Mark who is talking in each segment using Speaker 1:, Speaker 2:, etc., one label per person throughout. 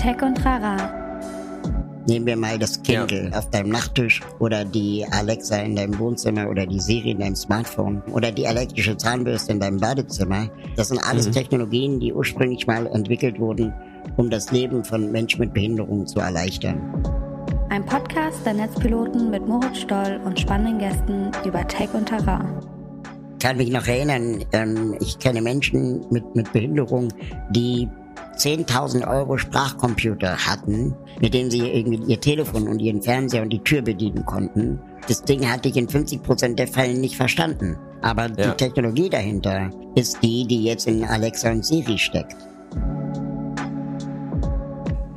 Speaker 1: Tech und Rara.
Speaker 2: Nehmen wir mal das Kindle ja. auf deinem Nachttisch oder die Alexa in deinem Wohnzimmer oder die Siri in deinem Smartphone oder die elektrische Zahnbürste in deinem Badezimmer. Das sind alles mhm. Technologien, die ursprünglich mal entwickelt wurden, um das Leben von Menschen mit Behinderungen zu erleichtern.
Speaker 1: Ein Podcast der Netzpiloten mit Moritz Stoll und spannenden Gästen über Tech und Terrain
Speaker 2: kann mich noch erinnern, ähm, ich kenne Menschen mit, mit Behinderung, die 10.000 Euro Sprachcomputer hatten, mit denen sie irgendwie ihr Telefon und ihren Fernseher und die Tür bedienen konnten. Das Ding hatte ich in 50% der Fälle nicht verstanden. Aber ja. die Technologie dahinter ist die, die jetzt in Alexa und Siri steckt.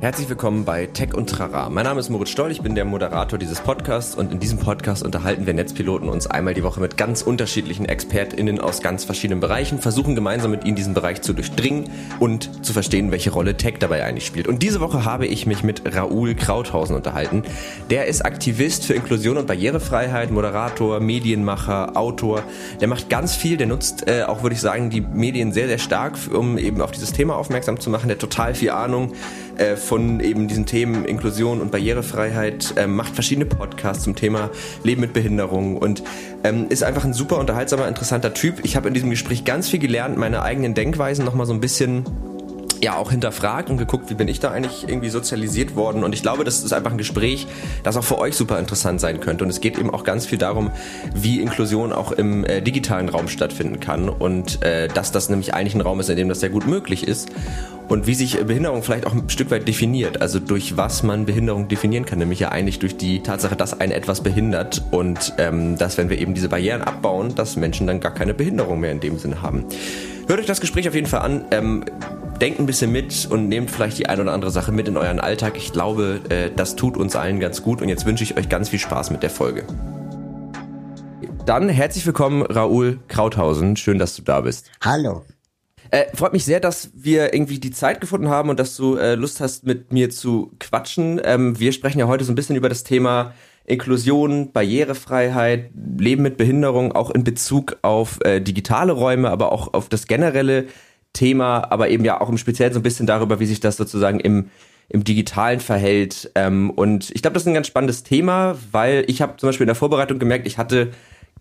Speaker 3: Herzlich willkommen bei Tech und Trara. Mein Name ist Moritz Stoll, ich bin der Moderator dieses Podcasts und in diesem Podcast unterhalten wir Netzpiloten uns einmal die Woche mit ganz unterschiedlichen ExpertInnen aus ganz verschiedenen Bereichen, versuchen gemeinsam mit ihnen diesen Bereich zu durchdringen und zu verstehen, welche Rolle Tech dabei eigentlich spielt. Und diese Woche habe ich mich mit Raoul Krauthausen unterhalten. Der ist Aktivist für Inklusion und Barrierefreiheit, Moderator, Medienmacher, Autor. Der macht ganz viel, der nutzt äh, auch, würde ich sagen, die Medien sehr, sehr stark, um eben auf dieses Thema aufmerksam zu machen. Der hat total viel Ahnung äh, von eben diesen Themen Inklusion und Barrierefreiheit, äh, macht verschiedene Podcasts zum Thema Leben mit Behinderung und ähm, ist einfach ein super unterhaltsamer, interessanter Typ. Ich habe in diesem Gespräch ganz viel gelernt, meine eigenen Denkweisen nochmal so ein bisschen ja auch hinterfragt und geguckt, wie bin ich da eigentlich irgendwie sozialisiert worden. Und ich glaube, das ist einfach ein Gespräch, das auch für euch super interessant sein könnte. Und es geht eben auch ganz viel darum, wie Inklusion auch im äh, digitalen Raum stattfinden kann und äh, dass das nämlich eigentlich ein Raum ist, in dem das sehr gut möglich ist und wie sich Behinderung vielleicht auch ein Stück weit definiert, also durch was man Behinderung definieren kann, nämlich ja eigentlich durch die Tatsache, dass einen etwas behindert und ähm, dass wenn wir eben diese Barrieren abbauen, dass Menschen dann gar keine Behinderung mehr in dem Sinne haben. Hört euch das Gespräch auf jeden Fall an. Ähm, denkt ein bisschen mit und nehmt vielleicht die ein oder andere Sache mit in euren Alltag. Ich glaube, äh, das tut uns allen ganz gut und jetzt wünsche ich euch ganz viel Spaß mit der Folge. Dann herzlich willkommen, Raoul Krauthausen. Schön, dass du da bist.
Speaker 2: Hallo.
Speaker 3: Äh, freut mich sehr, dass wir irgendwie die Zeit gefunden haben und dass du äh, Lust hast, mit mir zu quatschen. Ähm, wir sprechen ja heute so ein bisschen über das Thema Inklusion, Barrierefreiheit, Leben mit Behinderung, auch in Bezug auf äh, digitale Räume, aber auch auf das generelle Thema, aber eben ja auch im Speziellen so ein bisschen darüber, wie sich das sozusagen im im Digitalen verhält. Ähm, und ich glaube, das ist ein ganz spannendes Thema, weil ich habe zum Beispiel in der Vorbereitung gemerkt, ich hatte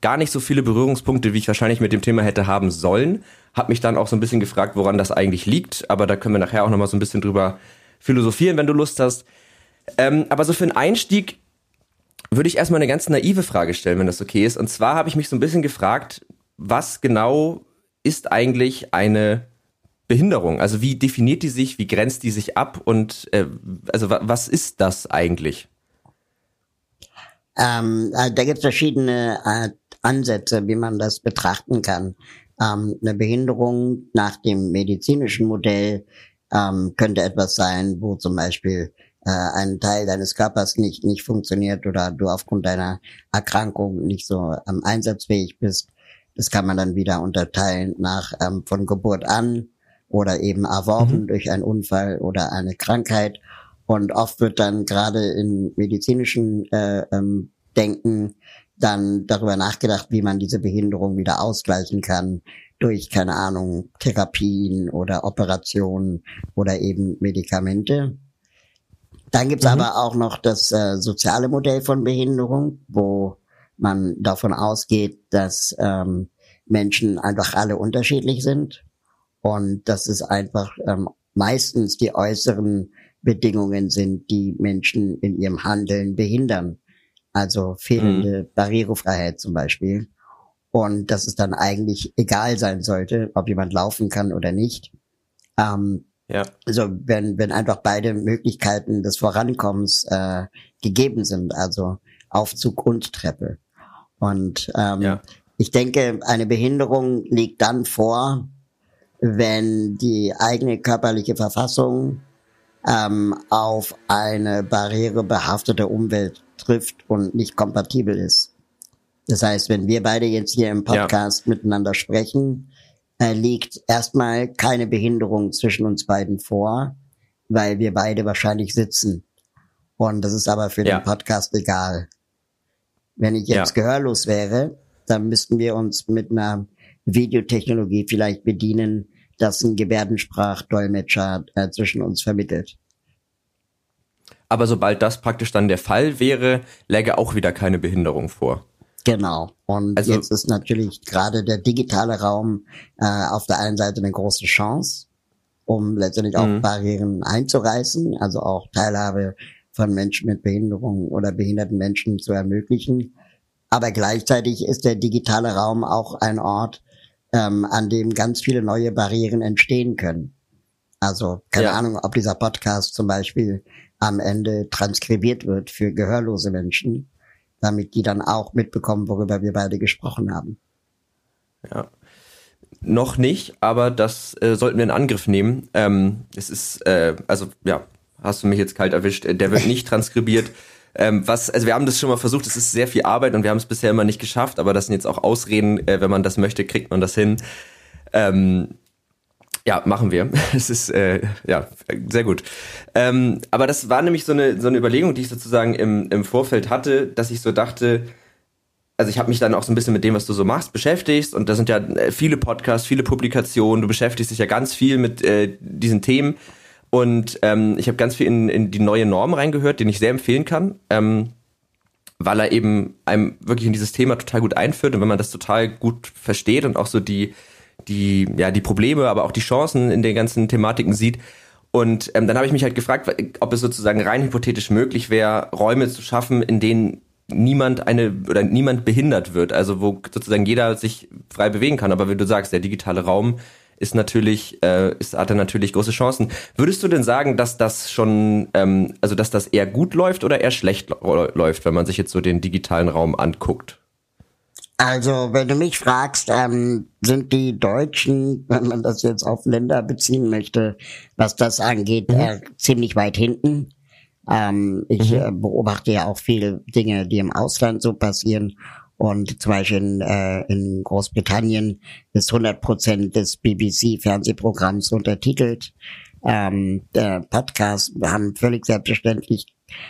Speaker 3: gar nicht so viele Berührungspunkte, wie ich wahrscheinlich mit dem Thema hätte haben sollen. Hab mich dann auch so ein bisschen gefragt, woran das eigentlich liegt, aber da können wir nachher auch nochmal so ein bisschen drüber philosophieren, wenn du Lust hast. Ähm, aber so für einen Einstieg würde ich erstmal eine ganz naive Frage stellen, wenn das okay ist. Und zwar habe ich mich so ein bisschen gefragt, was genau ist eigentlich eine Behinderung? Also wie definiert die sich, wie grenzt die sich ab und äh, also was ist das eigentlich?
Speaker 2: Ähm, äh, da gibt es verschiedene äh, Ansätze, wie man das betrachten kann. Ähm, eine Behinderung nach dem medizinischen Modell ähm, könnte etwas sein, wo zum Beispiel äh, ein Teil deines Körpers nicht, nicht funktioniert oder du aufgrund deiner Erkrankung nicht so ähm, einsatzfähig bist. Das kann man dann wieder unterteilen nach ähm, von Geburt an oder eben erworben mhm. durch einen Unfall oder eine Krankheit. Und oft wird dann gerade in medizinischen äh, ähm, Denken dann darüber nachgedacht, wie man diese Behinderung wieder ausgleichen kann durch, keine Ahnung, Therapien oder Operationen oder eben Medikamente. Dann gibt's mhm. aber auch noch das äh, soziale Modell von Behinderung, wo man davon ausgeht, dass ähm, Menschen einfach alle unterschiedlich sind und dass es einfach ähm, meistens die äußeren Bedingungen sind, die Menschen in ihrem Handeln behindern. Also fehlende mhm. Barrierefreiheit zum Beispiel. Und dass es dann eigentlich egal sein sollte, ob jemand laufen kann oder nicht. Ähm, ja. Also wenn, wenn einfach beide Möglichkeiten des Vorankommens äh, gegeben sind, also Aufzug und Treppe. Und ähm, ja. ich denke, eine Behinderung liegt dann vor, wenn die eigene körperliche Verfassung ähm, auf eine barrierebehaftete Umwelt trifft und nicht kompatibel ist. Das heißt, wenn wir beide jetzt hier im Podcast ja. miteinander sprechen, äh, liegt erstmal keine Behinderung zwischen uns beiden vor, weil wir beide wahrscheinlich sitzen. Und das ist aber für ja. den Podcast egal. Wenn ich jetzt ja. gehörlos wäre, dann müssten wir uns mit einer Videotechnologie vielleicht bedienen, das ein Gebärdensprachdolmetscher äh, zwischen uns vermittelt.
Speaker 3: aber sobald das praktisch dann der Fall wäre, läge auch wieder keine Behinderung vor.
Speaker 2: Genau. Und also, jetzt ist natürlich gerade der digitale Raum äh, auf der einen Seite eine große Chance, um letztendlich auch mhm. Barrieren einzureißen, also auch Teilhabe von Menschen mit Behinderung oder behinderten Menschen zu ermöglichen. Aber gleichzeitig ist der digitale Raum auch ein Ort, ähm, an dem ganz viele neue Barrieren entstehen können. Also keine ja. Ahnung, ob dieser Podcast zum Beispiel am Ende transkribiert wird für gehörlose Menschen, damit die dann auch mitbekommen, worüber wir beide gesprochen haben.
Speaker 3: Ja. Noch nicht, aber das äh, sollten wir in Angriff nehmen. Ähm, es ist, äh, also ja, hast du mich jetzt kalt erwischt. Der wird nicht transkribiert. Ähm, was, also wir haben das schon mal versucht, es ist sehr viel Arbeit und wir haben es bisher immer nicht geschafft, aber das sind jetzt auch Ausreden, äh, wenn man das möchte, kriegt man das hin. Ähm, ja, machen wir. Es ist äh, ja sehr gut. Ähm, aber das war nämlich so eine so eine Überlegung, die ich sozusagen im im Vorfeld hatte, dass ich so dachte, also ich habe mich dann auch so ein bisschen mit dem, was du so machst, beschäftigt und da sind ja äh, viele Podcasts, viele Publikationen. Du beschäftigst dich ja ganz viel mit äh, diesen Themen und ähm, ich habe ganz viel in, in die neue Norm reingehört, den ich sehr empfehlen kann. Ähm, weil er eben einem wirklich in dieses Thema total gut einführt und wenn man das total gut versteht und auch so die die, ja, die Probleme, aber auch die Chancen in den ganzen Thematiken sieht. Und ähm, dann habe ich mich halt gefragt, ob es sozusagen rein hypothetisch möglich wäre, Räume zu schaffen, in denen niemand eine oder niemand behindert wird, also wo sozusagen jeder sich frei bewegen kann. Aber wie du sagst, der digitale Raum ist natürlich, äh, ist, hat er natürlich große Chancen. Würdest du denn sagen, dass das schon, ähm, also dass das eher gut läuft oder eher schlecht läuft, wenn man sich jetzt so den digitalen Raum anguckt?
Speaker 2: Also, wenn du mich fragst, ähm, sind die Deutschen, wenn man das jetzt auf Länder beziehen möchte, was das angeht, mhm. äh, ziemlich weit hinten. Ähm, ich mhm. äh, beobachte ja auch viele Dinge, die im Ausland so passieren. Und zum Beispiel in, äh, in Großbritannien ist 100 Prozent des BBC-Fernsehprogramms untertitelt. Ähm, der Podcast haben völlig selbstverständlich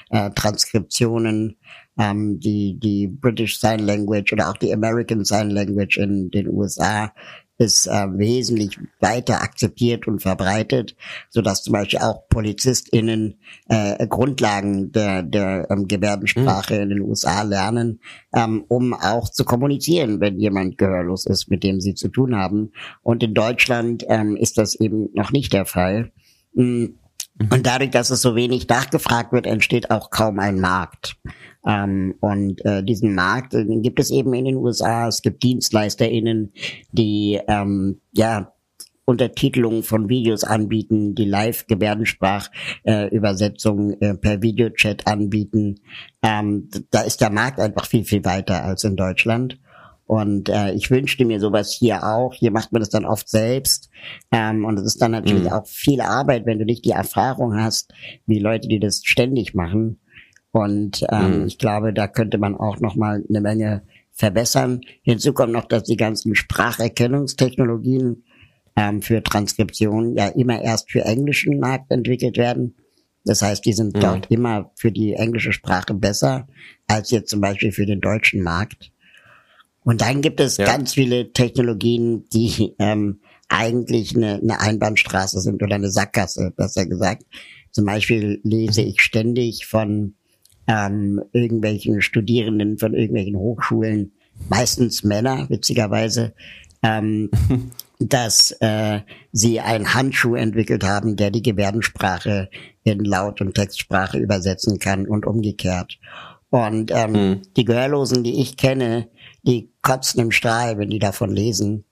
Speaker 2: äh, Transkriptionen ähm, die, die British Sign Language oder auch die American Sign Language in den USA ist äh, wesentlich weiter akzeptiert und verbreitet, so dass zum Beispiel auch PolizistInnen äh, Grundlagen der, der ähm, Gebärdensprache mhm. in den USA lernen, ähm, um auch zu kommunizieren, wenn jemand gehörlos ist, mit dem sie zu tun haben. Und in Deutschland ähm, ist das eben noch nicht der Fall. Mhm. Und dadurch, dass es so wenig nachgefragt wird, entsteht auch kaum ein Markt. Ähm, und äh, diesen Markt äh, gibt es eben in den USA. Es gibt DienstleisterInnen, die ähm, ja Untertitelung von Videos anbieten, die Live-Gebärdensprach-Übersetzung äh, äh, per Videochat anbieten. Ähm, da ist der Markt einfach viel, viel weiter als in Deutschland. Und äh, ich wünschte mir sowas hier auch. Hier macht man das dann oft selbst. Ähm, und es ist dann natürlich mhm. auch viel Arbeit, wenn du nicht die Erfahrung hast, wie Leute, die das ständig machen. Und ähm, mhm. ich glaube, da könnte man auch noch mal eine Menge verbessern. Hinzu kommt noch, dass die ganzen Spracherkennungstechnologien ähm, für Transkription ja immer erst für englischen Markt entwickelt werden. Das heißt, die sind mhm. dort immer für die englische Sprache besser als jetzt zum Beispiel für den deutschen Markt. Und dann gibt es ja. ganz viele Technologien, die ähm, eigentlich eine, eine Einbahnstraße sind oder eine Sackgasse, besser gesagt. Zum Beispiel lese ich ständig von ähm, irgendwelchen Studierenden von irgendwelchen Hochschulen, meistens Männer, witzigerweise, ähm, dass äh, sie einen Handschuh entwickelt haben, der die Gebärdensprache in Laut- und Textsprache übersetzen kann und umgekehrt. Und ähm, mhm. die Gehörlosen, die ich kenne, die kotzen im Strahl, wenn die davon lesen,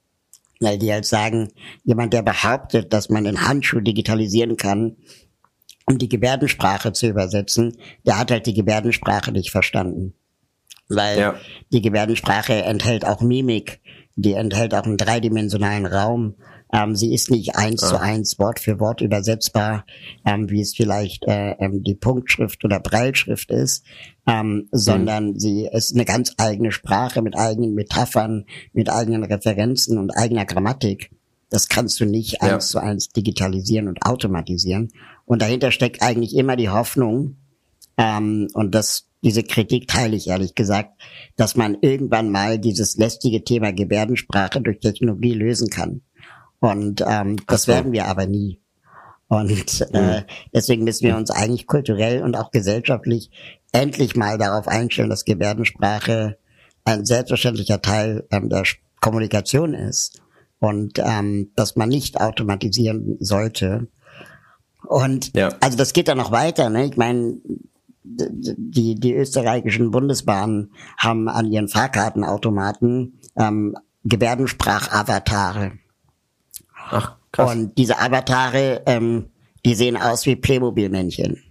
Speaker 2: weil die halt sagen, jemand, der behauptet, dass man einen Handschuh digitalisieren kann, um die Gebärdensprache zu übersetzen, der hat halt die Gebärdensprache nicht verstanden. Weil ja. die Gebärdensprache enthält auch Mimik, die enthält auch einen dreidimensionalen Raum. Ähm, sie ist nicht eins ja. zu eins Wort für Wort übersetzbar, ähm, wie es vielleicht äh, ähm, die Punktschrift oder Breilschrift ist, ähm, sondern mhm. sie ist eine ganz eigene Sprache mit eigenen Metaphern, mit eigenen Referenzen und eigener Grammatik. Das kannst du nicht ja. eins zu eins digitalisieren und automatisieren. Und dahinter steckt eigentlich immer die Hoffnung, ähm, und das, diese Kritik teile ich ehrlich gesagt, dass man irgendwann mal dieses lästige Thema Gebärdensprache durch Technologie lösen kann. Und ähm, das so. werden wir aber nie. Und äh, mhm. deswegen müssen wir uns eigentlich kulturell und auch gesellschaftlich endlich mal darauf einstellen, dass Gebärdensprache ein selbstverständlicher Teil ähm, der Kommunikation ist und ähm, dass man nicht automatisieren sollte. Und ja. also das geht dann noch weiter. Ne? Ich meine, die, die österreichischen Bundesbahnen haben an ihren Fahrkartenautomaten ähm, Gebärdensprachavatare. Ach, krass. Und diese Avatare, ähm, die sehen aus wie Playmobil-Männchen.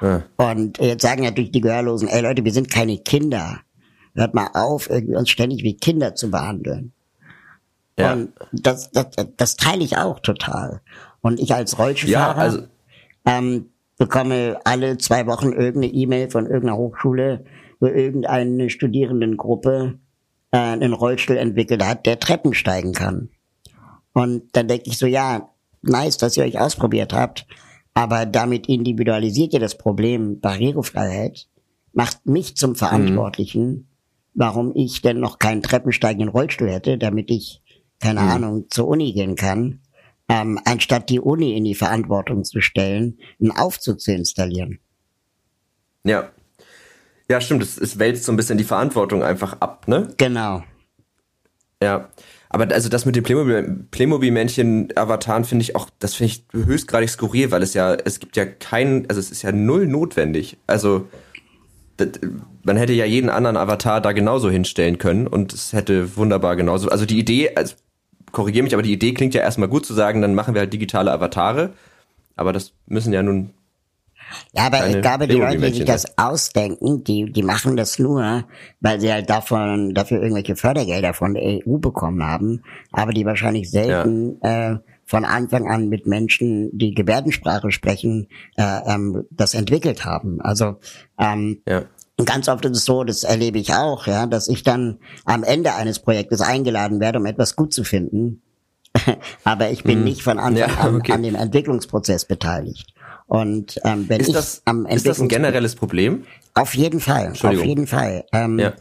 Speaker 2: Ja. Und jetzt sagen natürlich die Gehörlosen, ey Leute, wir sind keine Kinder. Hört mal auf, irgendwie uns ständig wie Kinder zu behandeln. Ja. Und das, das, das teile ich auch total. Und ich als Rollstuhlfahrer ja, also ähm, bekomme alle zwei Wochen irgendeine E-Mail von irgendeiner Hochschule, wo irgendeine Studierendengruppe äh, einen Rollstuhl entwickelt hat, der Treppen steigen kann. Und dann denke ich so, ja, nice, dass ihr euch ausprobiert habt, aber damit individualisiert ihr das Problem Barrierefreiheit, macht mich zum Verantwortlichen, mhm. warum ich denn noch keinen treppensteigenden Rollstuhl hätte, damit ich, keine mhm. Ahnung, zur Uni gehen kann ähm, anstatt die Uni in die Verantwortung zu stellen, einen Aufzug zu installieren.
Speaker 3: Ja. Ja, stimmt. Es, es wälzt so ein bisschen die Verantwortung einfach ab, ne?
Speaker 2: Genau.
Speaker 3: Ja. Aber also das mit den Playmobil-Männchen-Avataren finde ich auch, das finde ich höchstgradig skurril, weil es ja, es gibt ja keinen, also es ist ja null notwendig. Also das, man hätte ja jeden anderen Avatar da genauso hinstellen können und es hätte wunderbar genauso. Also die Idee, also korrigiere mich, aber die Idee klingt ja erstmal gut zu sagen, dann machen wir halt digitale Avatare. Aber das müssen ja nun.
Speaker 2: Ja, aber ich glaube, die Leute, die sich das ausdenken, die, die machen das nur, weil sie halt davon, dafür irgendwelche Fördergelder von der EU bekommen haben, aber die wahrscheinlich selten ja. äh, von Anfang an mit Menschen, die Gebärdensprache sprechen, äh, ähm, das entwickelt haben. Also ähm, ja. Und ganz oft ist es so, das erlebe ich auch, ja, dass ich dann am Ende eines Projektes eingeladen werde, um etwas gut zu finden. Aber ich bin hm. nicht von Anfang ja, okay. an, an dem Entwicklungsprozess beteiligt. Und ähm, wenn
Speaker 3: ist
Speaker 2: ich
Speaker 3: das,
Speaker 2: am
Speaker 3: Ist das ein generelles Problem?
Speaker 2: Auf jeden Fall, auf jeden Fall. Ähm, ja.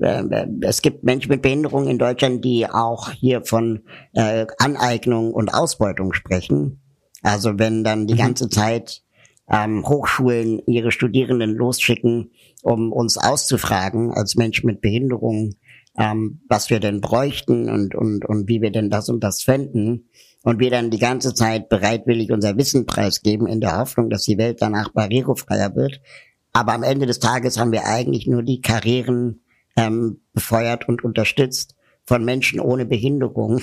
Speaker 2: Äh, es gibt Menschen mit Behinderung in Deutschland, die auch hier von äh, Aneignung und Ausbeutung sprechen. Also wenn dann die mhm. ganze Zeit ähm, Hochschulen ihre Studierenden losschicken, um uns auszufragen als Menschen mit Behinderung, ähm, was wir denn bräuchten und, und, und wie wir denn das und das fänden. Und wir dann die ganze Zeit bereitwillig unser Wissen preisgeben in der Hoffnung, dass die Welt danach barrierefreier wird. Aber am Ende des Tages haben wir eigentlich nur die Karrieren ähm, befeuert und unterstützt von Menschen ohne Behinderung,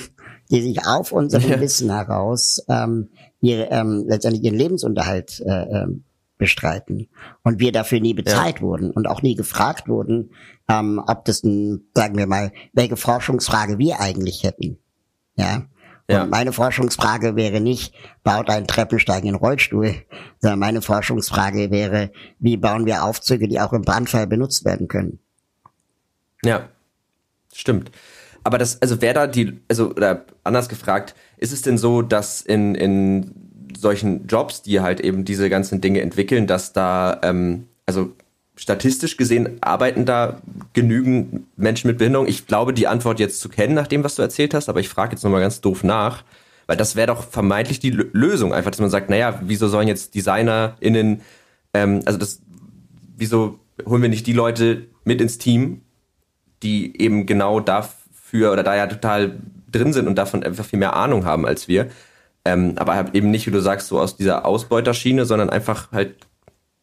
Speaker 2: die sich auf unserem ja. Wissen heraus ähm, ihr, ähm, letztendlich ihren Lebensunterhalt äh, ähm, bestreiten. Und wir dafür nie bezahlt ja. wurden und auch nie gefragt wurden, ähm, ob das ein, sagen wir mal, welche Forschungsfrage wir eigentlich hätten. Ja. Ja. Und meine Forschungsfrage wäre nicht, baut einen treppensteigenden Rollstuhl, sondern meine Forschungsfrage wäre, wie bauen wir Aufzüge, die auch im Brandfall benutzt werden können.
Speaker 3: Ja, stimmt. Aber das, also wer da die, also, oder anders gefragt, ist es denn so, dass in, in solchen Jobs, die halt eben diese ganzen Dinge entwickeln, dass da, ähm, also statistisch gesehen arbeiten da genügend Menschen mit Behinderung? Ich glaube, die Antwort jetzt zu kennen, nach dem, was du erzählt hast, aber ich frage jetzt nochmal ganz doof nach, weil das wäre doch vermeintlich die Lösung, einfach, dass man sagt, naja, wieso sollen jetzt DesignerInnen, ähm, also das, wieso holen wir nicht die Leute mit ins Team, die eben genau dafür oder da ja total drin sind und davon einfach viel mehr Ahnung haben als wir. Ähm, aber halt eben nicht, wie du sagst, so aus dieser Ausbeuterschiene, sondern einfach halt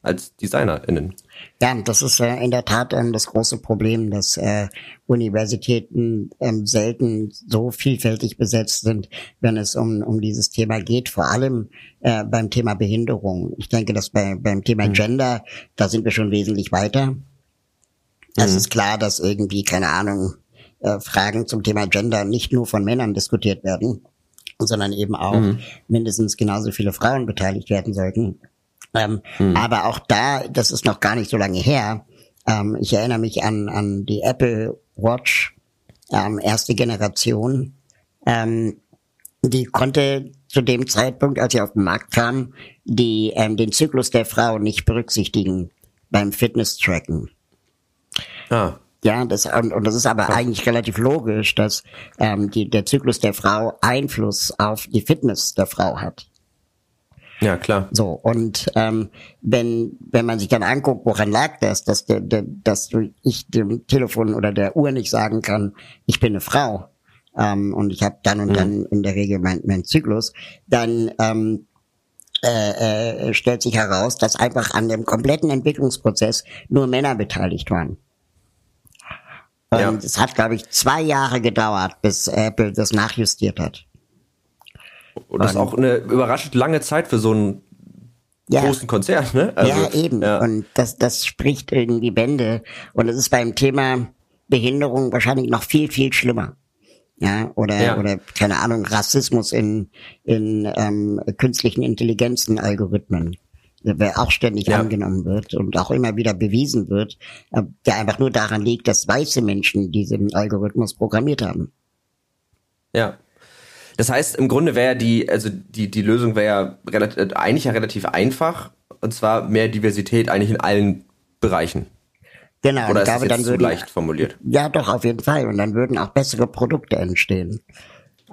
Speaker 3: als DesignerInnen.
Speaker 2: Ja, das ist äh, in der Tat ähm, das große Problem, dass äh, Universitäten ähm, selten so vielfältig besetzt sind, wenn es um, um dieses Thema geht, vor allem äh, beim Thema Behinderung. Ich denke, dass bei, beim Thema mhm. Gender, da sind wir schon wesentlich weiter. Es mhm. ist klar, dass irgendwie, keine Ahnung, äh, Fragen zum Thema Gender nicht nur von Männern diskutiert werden, sondern eben auch mhm. mindestens genauso viele Frauen beteiligt werden sollten. Ähm, mhm. Aber auch da, das ist noch gar nicht so lange her. Ähm, ich erinnere mich an, an die Apple Watch, ähm, erste Generation. Ähm, die konnte zu dem Zeitpunkt, als sie auf den Markt kam, die, ähm, den Zyklus der Frau nicht berücksichtigen beim Fitness-Tracken. Ah. Ja, das, und, und das ist aber eigentlich relativ logisch, dass ähm, die, der Zyklus der Frau Einfluss auf die Fitness der Frau hat.
Speaker 3: Ja, klar.
Speaker 2: So, und ähm, wenn, wenn man sich dann anguckt, woran lag das, dass, der, der, dass ich dem Telefon oder der Uhr nicht sagen kann, ich bin eine Frau ähm, und ich habe dann und mhm. dann in der Regel mein, mein Zyklus, dann ähm, äh, äh, stellt sich heraus, dass einfach an dem kompletten Entwicklungsprozess nur Männer beteiligt waren. Und ja. es hat, glaube ich, zwei Jahre gedauert, bis Apple das nachjustiert hat.
Speaker 3: Und das ist auch eine überraschend lange Zeit für so einen ja. großen Konzern, ne?
Speaker 2: Also, ja, eben. Ja. Und das, das spricht irgendwie Bände. Und es ist beim Thema Behinderung wahrscheinlich noch viel, viel schlimmer. Ja, oder, ja. oder, keine Ahnung, Rassismus in, in ähm, künstlichen Intelligenzen, Algorithmen der auch ständig ja. angenommen wird und auch immer wieder bewiesen wird, äh, der einfach nur daran liegt, dass weiße Menschen diesen Algorithmus programmiert haben.
Speaker 3: Ja, das heißt, im Grunde wäre die, also die, die Lösung wäre ja relativ, äh, eigentlich ja relativ einfach. Und zwar mehr Diversität eigentlich in allen Bereichen.
Speaker 2: Genau,
Speaker 3: Oder
Speaker 2: ich glaube, dann würde
Speaker 3: leicht formuliert.
Speaker 2: Ja, doch, auf jeden Fall. Und dann würden auch bessere Produkte entstehen.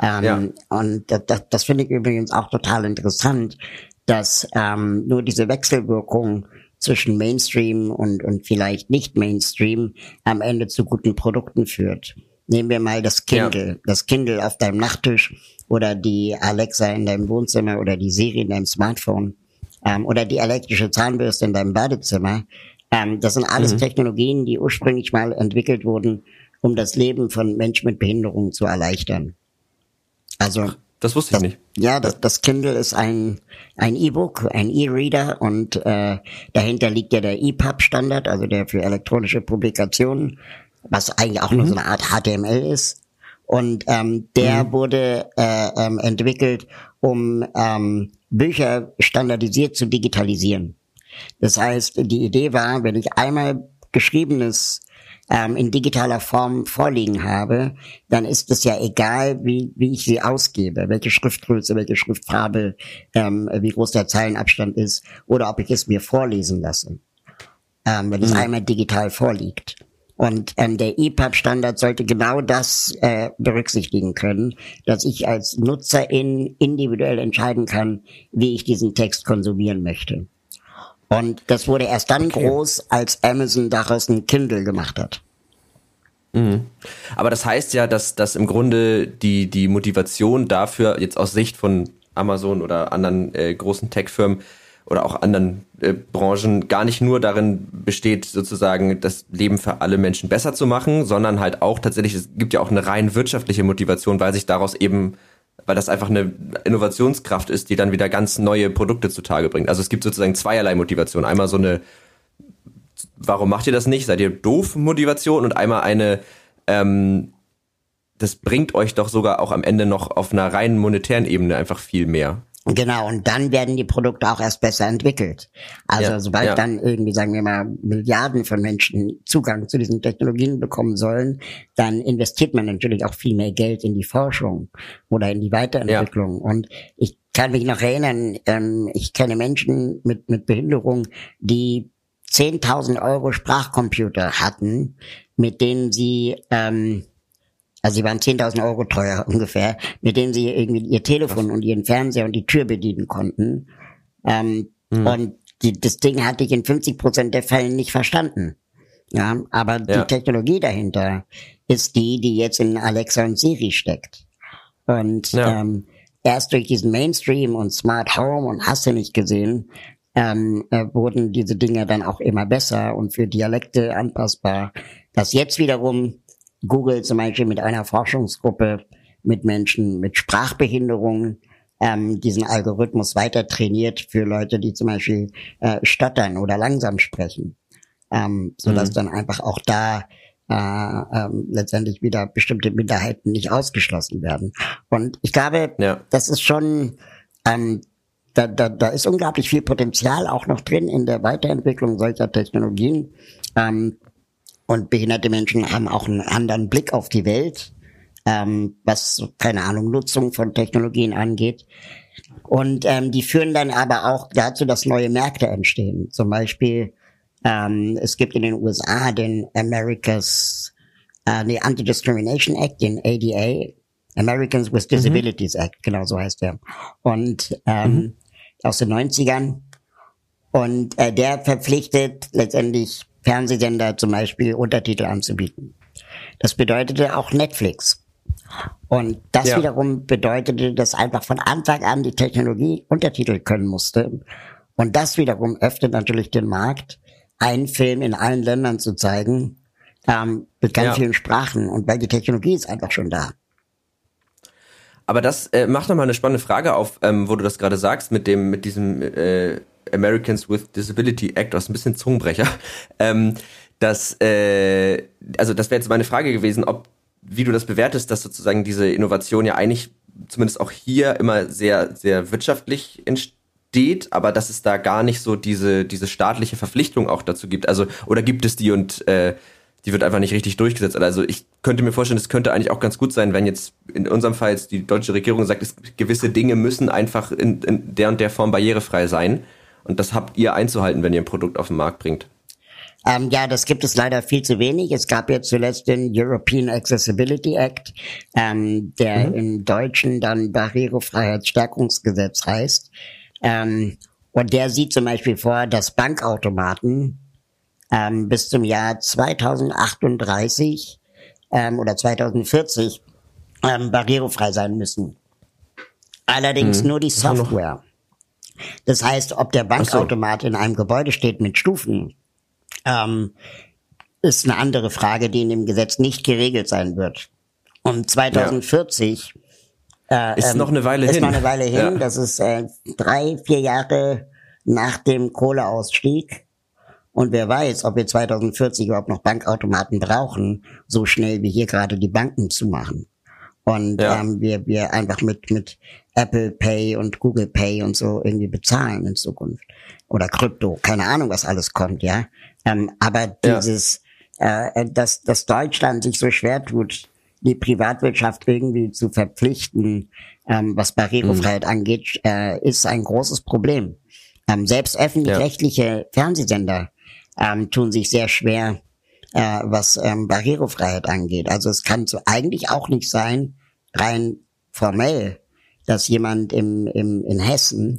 Speaker 2: Ähm, ja. Und das, das, das finde ich übrigens auch total interessant, dass ähm, nur diese Wechselwirkung zwischen Mainstream und, und vielleicht nicht Mainstream am Ende zu guten Produkten führt. Nehmen wir mal das Kindle, ja. das Kindle auf deinem Nachttisch oder die Alexa in deinem Wohnzimmer oder die Siri in deinem Smartphone ähm, oder die elektrische Zahnbürste in deinem Badezimmer. Ähm, das sind alles mhm. Technologien, die ursprünglich mal entwickelt wurden, um das Leben von Menschen mit Behinderungen zu erleichtern.
Speaker 3: Also das wusste ich
Speaker 2: das,
Speaker 3: nicht.
Speaker 2: Ja, das, das Kindle ist ein ein E-Book, ein E-Reader und äh, dahinter liegt ja der EPUB-Standard, also der für elektronische Publikationen was eigentlich auch mhm. nur so eine Art HTML ist. Und ähm, der mhm. wurde äh, ähm, entwickelt, um ähm, Bücher standardisiert zu digitalisieren. Das heißt, die Idee war, wenn ich einmal geschriebenes ähm, in digitaler Form vorliegen habe, dann ist es ja egal, wie, wie ich sie ausgebe, welche Schriftgröße, welche Schriftfarbe, ähm, wie groß der Zeilenabstand ist oder ob ich es mir vorlesen lasse, ähm, wenn es mhm. einmal digital vorliegt. Und ähm, der EPUB-Standard sollte genau das äh, berücksichtigen können, dass ich als Nutzerin individuell entscheiden kann, wie ich diesen Text konsumieren möchte. Und das wurde erst dann okay. groß, als Amazon daraus ein Kindle gemacht hat.
Speaker 3: Mhm. Aber das heißt ja, dass, dass im Grunde die, die Motivation dafür jetzt aus Sicht von Amazon oder anderen äh, großen Tech-Firmen oder auch anderen äh, Branchen gar nicht nur darin besteht, sozusagen das Leben für alle Menschen besser zu machen, sondern halt auch tatsächlich, es gibt ja auch eine rein wirtschaftliche Motivation, weil sich daraus eben, weil das einfach eine Innovationskraft ist, die dann wieder ganz neue Produkte zutage bringt. Also es gibt sozusagen zweierlei Motivation. Einmal so eine, warum macht ihr das nicht? Seid ihr doof Motivation und einmal eine, ähm, das bringt euch doch sogar auch am Ende noch auf einer rein monetären Ebene einfach viel mehr.
Speaker 2: Genau, und dann werden die Produkte auch erst besser entwickelt. Also ja, sobald ja. dann irgendwie, sagen wir mal, Milliarden von Menschen Zugang zu diesen Technologien bekommen sollen, dann investiert man natürlich auch viel mehr Geld in die Forschung oder in die Weiterentwicklung. Ja. Und ich kann mich noch erinnern, ähm, ich kenne Menschen mit, mit Behinderung, die 10.000 Euro Sprachcomputer hatten, mit denen sie ähm, also sie waren 10.000 Euro teuer ungefähr, mit denen sie irgendwie ihr Telefon und ihren Fernseher und die Tür bedienen konnten. Ähm, mhm. Und die, das Ding hatte ich in 50 Prozent der Fällen nicht verstanden. Ja, aber ja. die Technologie dahinter ist die, die jetzt in Alexa und Siri steckt. Und ja. ähm, erst durch diesen Mainstream und Smart Home und hast du nicht gesehen, ähm, äh, wurden diese Dinge dann auch immer besser und für Dialekte anpassbar. Das jetzt wiederum Google zum Beispiel mit einer Forschungsgruppe mit Menschen mit Sprachbehinderungen ähm, diesen Algorithmus weiter trainiert für Leute, die zum Beispiel äh, stottern oder langsam sprechen, ähm, so dass mhm. dann einfach auch da äh, ähm, letztendlich wieder bestimmte Minderheiten nicht ausgeschlossen werden. Und ich glaube, ja. das ist schon ähm, da, da, da ist unglaublich viel Potenzial auch noch drin in der Weiterentwicklung solcher Technologien. Ähm, und behinderte Menschen haben auch einen anderen Blick auf die Welt, ähm, was, keine Ahnung, Nutzung von Technologien angeht. Und ähm, die führen dann aber auch dazu, dass neue Märkte entstehen. Zum Beispiel, ähm, es gibt in den USA den America's äh, nee, Anti-Discrimination Act, den ADA, Americans with mhm. Disabilities mhm. Act, genau so heißt der. Und ähm, mhm. aus den 90ern. Und äh, der verpflichtet letztendlich Fernsehsender zum Beispiel Untertitel anzubieten. Das bedeutete auch Netflix. Und das ja. wiederum bedeutete, dass einfach von Anfang an die Technologie Untertitel können musste. Und das wiederum öffnet natürlich den Markt, einen Film in allen Ländern zu zeigen, ähm, mit ganz ja. vielen Sprachen. Und weil die Technologie ist einfach schon da.
Speaker 3: Aber das äh, macht nochmal eine spannende Frage auf, ähm, wo du das gerade sagst, mit dem, mit diesem äh, Americans with Disability Act, was ein bisschen Zungenbrecher. Ähm, das, äh, also das wäre jetzt meine Frage gewesen, ob wie du das bewertest, dass sozusagen diese Innovation ja eigentlich zumindest auch hier immer sehr, sehr wirtschaftlich entsteht, aber dass es da gar nicht so diese, diese staatliche Verpflichtung auch dazu gibt. Also, oder gibt es die und äh, die wird einfach nicht richtig durchgesetzt. Also ich könnte mir vorstellen, es könnte eigentlich auch ganz gut sein, wenn jetzt in unserem Fall jetzt die deutsche Regierung sagt, es, gewisse Dinge müssen einfach in, in der und der Form barrierefrei sein. Und das habt ihr einzuhalten, wenn ihr ein Produkt auf den Markt bringt.
Speaker 2: Ähm, ja, das gibt es leider viel zu wenig. Es gab jetzt zuletzt den European Accessibility Act, ähm, der mhm. im Deutschen dann Barrierefreiheitsstärkungsgesetz heißt. Ähm, und der sieht zum Beispiel vor, dass Bankautomaten ähm, bis zum Jahr 2038 ähm, oder 2040 ähm, barrierefrei sein müssen. Allerdings mhm. nur die Software. Das heißt, ob der Bankautomat so. in einem Gebäude steht mit Stufen, ähm, ist eine andere Frage, die in dem Gesetz nicht geregelt sein wird. Und 2040
Speaker 3: ja. äh, ist ähm, noch eine Weile ist hin.
Speaker 2: Ist noch eine Weile hin. Ja. Das ist äh, drei, vier Jahre nach dem Kohleausstieg. Und wer weiß, ob wir 2040 überhaupt noch Bankautomaten brauchen, so schnell wie hier gerade die Banken zu machen. Und ja. ähm, wir, wir einfach mit, mit Apple Pay und Google Pay und so irgendwie bezahlen in Zukunft. Oder Krypto, keine Ahnung, was alles kommt, ja. Ähm, aber dieses, ja. äh, dass, dass Deutschland sich so schwer tut, die Privatwirtschaft irgendwie zu verpflichten, ähm, was Barrierefreiheit mhm. angeht, äh, ist ein großes Problem. Ähm, selbst öffentlich-rechtliche ja. Fernsehsender ähm, tun sich sehr schwer, äh, was ähm, Barrierefreiheit angeht. Also es kann so eigentlich auch nicht sein, rein formell, dass jemand im, im, in Hessen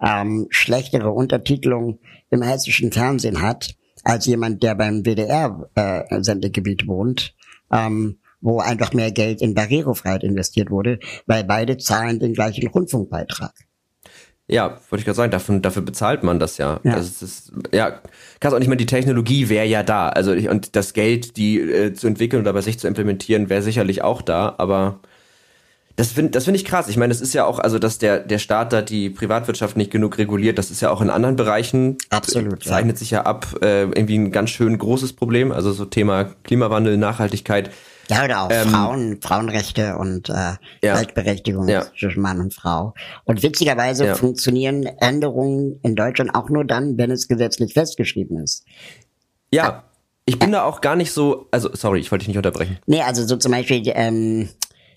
Speaker 2: ähm, schlechtere Untertitelung im hessischen Fernsehen hat, als jemand, der beim WDR-Sendegebiet äh, wohnt, ähm, wo einfach mehr Geld in Barrierefreiheit investiert wurde, weil beide zahlen den gleichen Rundfunkbeitrag.
Speaker 3: Ja, wollte ich gerade sagen, dafür, dafür bezahlt man das ja. ja. Also es ist, ja, kannst auch nicht mehr, die Technologie wäre ja da. Also ich, und das Geld, die äh, zu entwickeln oder bei sich zu implementieren, wäre sicherlich auch da, aber das finde das finde ich krass. Ich meine, es ist ja auch, also dass der, der Staat da die Privatwirtschaft nicht genug reguliert, das ist ja auch in anderen Bereichen.
Speaker 2: Absolut.
Speaker 3: Zeichnet ja. sich ja ab, äh, irgendwie ein ganz schön großes Problem. Also so Thema Klimawandel, Nachhaltigkeit.
Speaker 2: Ja, oder auch ähm, Frauen, Frauenrechte und äh, ja, Gleichberechtigung ja. zwischen Mann und Frau. Und witzigerweise ja. funktionieren Änderungen in Deutschland auch nur dann, wenn es gesetzlich festgeschrieben ist.
Speaker 3: Ja, ich bin da auch gar nicht so, also sorry, ich wollte dich nicht unterbrechen.
Speaker 2: Nee, also so zum Beispiel, ähm,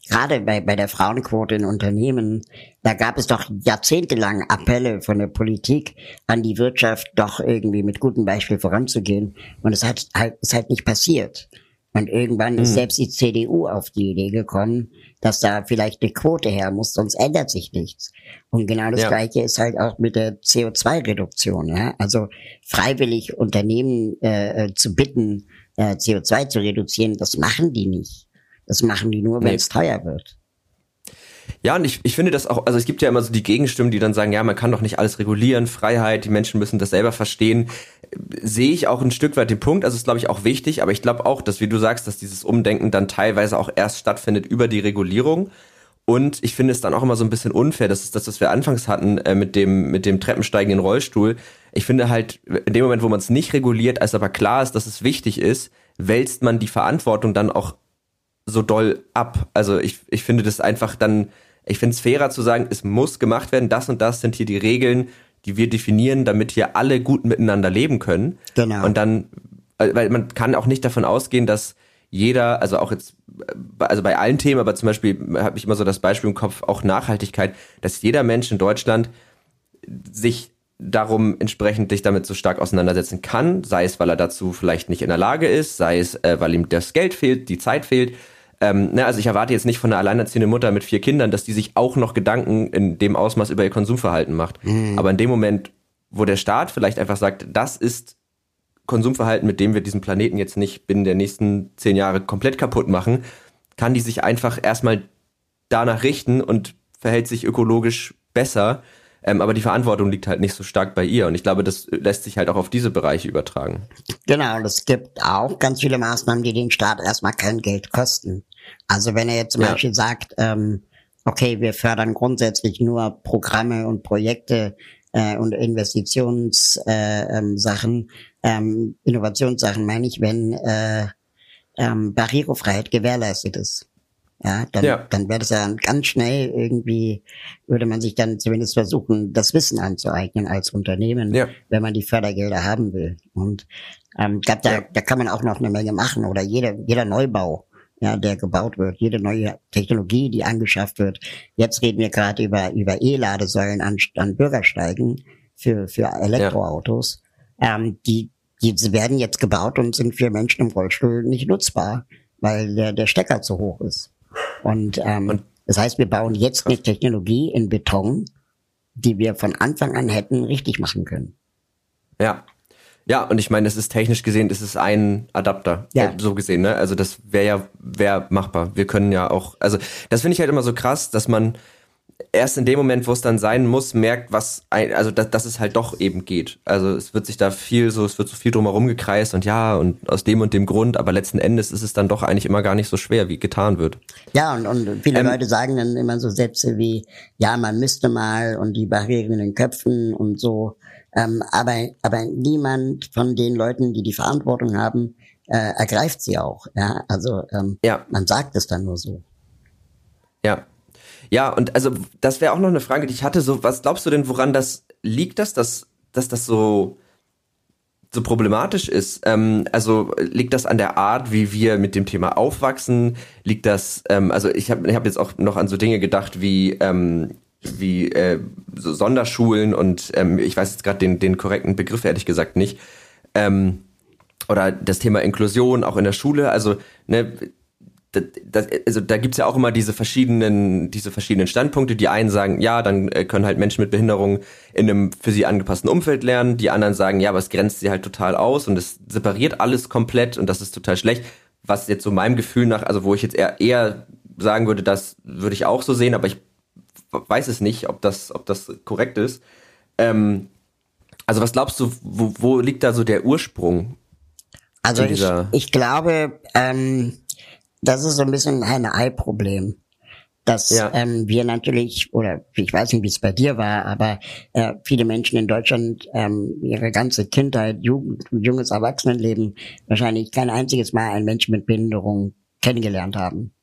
Speaker 2: gerade bei, bei der Frauenquote in Unternehmen, da gab es doch jahrzehntelang Appelle von der Politik an die Wirtschaft, doch irgendwie mit gutem Beispiel voranzugehen. Und es hat halt, ist halt nicht passiert. Und irgendwann ist hm. selbst die CDU auf die Idee gekommen, dass da vielleicht eine Quote her muss, sonst ändert sich nichts. Und genau das ja. Gleiche ist halt auch mit der CO2-Reduktion. Ja? Also freiwillig Unternehmen äh, äh zu bitten, äh, CO2 zu reduzieren, das machen die nicht. Das machen die nur, wenn es nee. teuer wird.
Speaker 3: Ja, und ich, ich finde das auch, also es gibt ja immer so die Gegenstimmen, die dann sagen, ja, man kann doch nicht alles regulieren, Freiheit, die Menschen müssen das selber verstehen. Sehe ich auch ein Stück weit den Punkt, also ist, glaube ich, auch wichtig, aber ich glaube auch, dass, wie du sagst, dass dieses Umdenken dann teilweise auch erst stattfindet über die Regulierung. Und ich finde es dann auch immer so ein bisschen unfair, das ist das, was wir anfangs hatten äh, mit dem mit dem treppensteigenden Rollstuhl. Ich finde halt, in dem Moment, wo man es nicht reguliert, als aber klar ist, dass es wichtig ist, wälzt man die Verantwortung dann auch so doll ab. Also ich, ich finde das einfach dann, ich finde es fairer zu sagen, es muss gemacht werden, das und das sind hier die Regeln, die wir definieren, damit hier alle gut miteinander leben können. Genau. Und dann, weil man kann auch nicht davon ausgehen, dass jeder, also auch jetzt, also bei allen Themen, aber zum Beispiel habe ich immer so das Beispiel im Kopf, auch Nachhaltigkeit, dass jeder Mensch in Deutschland sich darum entsprechend dich damit so stark auseinandersetzen kann, sei es, weil er dazu vielleicht nicht in der Lage ist, sei es, äh, weil ihm das Geld fehlt, die Zeit fehlt, ähm, ne, also ich erwarte jetzt nicht von einer alleinerziehenden Mutter mit vier Kindern, dass die sich auch noch Gedanken in dem Ausmaß über ihr Konsumverhalten macht. Mhm. Aber in dem Moment, wo der Staat vielleicht einfach sagt, das ist Konsumverhalten, mit dem wir diesen Planeten jetzt nicht binnen der nächsten zehn Jahre komplett kaputt machen, kann die sich einfach erstmal danach richten und verhält sich ökologisch besser. Ähm, aber die Verantwortung liegt halt nicht so stark bei ihr. Und ich glaube, das lässt sich halt auch auf diese Bereiche übertragen.
Speaker 2: Genau, und es gibt auch ganz viele Maßnahmen, die den Staat erstmal kein Geld kosten. Also wenn er jetzt zum ja. Beispiel sagt, ähm, okay, wir fördern grundsätzlich nur Programme und Projekte äh, und Investitionssachen, äh, ähm, ähm, Innovationssachen meine ich, wenn äh, ähm, Barrierefreiheit gewährleistet ist. Ja, dann, ja. dann wäre das ja ganz schnell irgendwie, würde man sich dann zumindest versuchen, das Wissen anzueignen als Unternehmen, ja. wenn man die Fördergelder haben will. Und ähm, ich glaube, da, ja. da kann man auch noch eine Menge machen. Oder jeder, jeder Neubau, ja, der gebaut wird, jede neue Technologie, die angeschafft wird. Jetzt reden wir gerade über, über E-Ladesäulen an, an Bürgersteigen für, für Elektroautos. Ja. Ähm, die, die werden jetzt gebaut und sind für Menschen im Rollstuhl nicht nutzbar, weil der, der Stecker zu hoch ist. Und, ähm, und das heißt, wir bauen jetzt eine Technologie in Beton, die wir von Anfang an hätten richtig machen können.
Speaker 3: Ja. Ja, und ich meine, es ist technisch gesehen, es ist ein Adapter, ja. Äh, so gesehen, ne? Also das wäre ja wär machbar. Wir können ja auch, also das finde ich halt immer so krass, dass man erst in dem Moment, wo es dann sein muss, merkt, was, ein, also dass, dass es halt doch eben geht. Also es wird sich da viel so, es wird so viel drumherum gekreist und ja, und aus dem und dem Grund, aber letzten Endes ist es dann doch eigentlich immer gar nicht so schwer, wie getan wird.
Speaker 2: Ja, und, und viele ähm, Leute sagen dann immer so Sätze wie, ja, man müsste mal und die Barrieren in den Köpfen und so. Ähm, aber, aber niemand von den Leuten, die die Verantwortung haben, äh, ergreift sie auch. Ja, also ähm, ja. man sagt es dann nur so.
Speaker 3: Ja, ja, und also das wäre auch noch eine Frage, die ich hatte. So, was glaubst du denn, woran das liegt, dass das, dass das so so problematisch ist. Ähm, also liegt das an der Art, wie wir mit dem Thema aufwachsen? Liegt das, ähm, also ich habe ich hab jetzt auch noch an so Dinge gedacht wie ähm, wie äh, so Sonderschulen und ähm, ich weiß jetzt gerade den den korrekten Begriff ehrlich gesagt nicht. Ähm, oder das Thema Inklusion auch in der Schule. Also ne, das, also da gibt's ja auch immer diese verschiedenen, diese verschiedenen Standpunkte. Die einen sagen, ja, dann äh, können halt Menschen mit Behinderung in einem für sie angepassten Umfeld lernen. Die anderen sagen, ja, aber es grenzt sie halt total aus und es separiert alles komplett und das ist total schlecht. Was jetzt so meinem Gefühl nach, also wo ich jetzt eher, eher sagen würde, das würde ich auch so sehen, aber ich weiß es nicht, ob das, ob das korrekt ist. Ähm, also was glaubst du, wo, wo liegt da so der Ursprung?
Speaker 2: Also ich, ich glaube, ähm, das ist so ein bisschen ein Ei-Problem. Dass ja. ähm, wir natürlich, oder ich weiß nicht, wie es bei dir war, aber äh, viele Menschen in Deutschland ähm, ihre ganze Kindheit, Jugend, junges Erwachsenenleben wahrscheinlich kein einziges Mal einen Menschen mit Behinderung kennengelernt haben.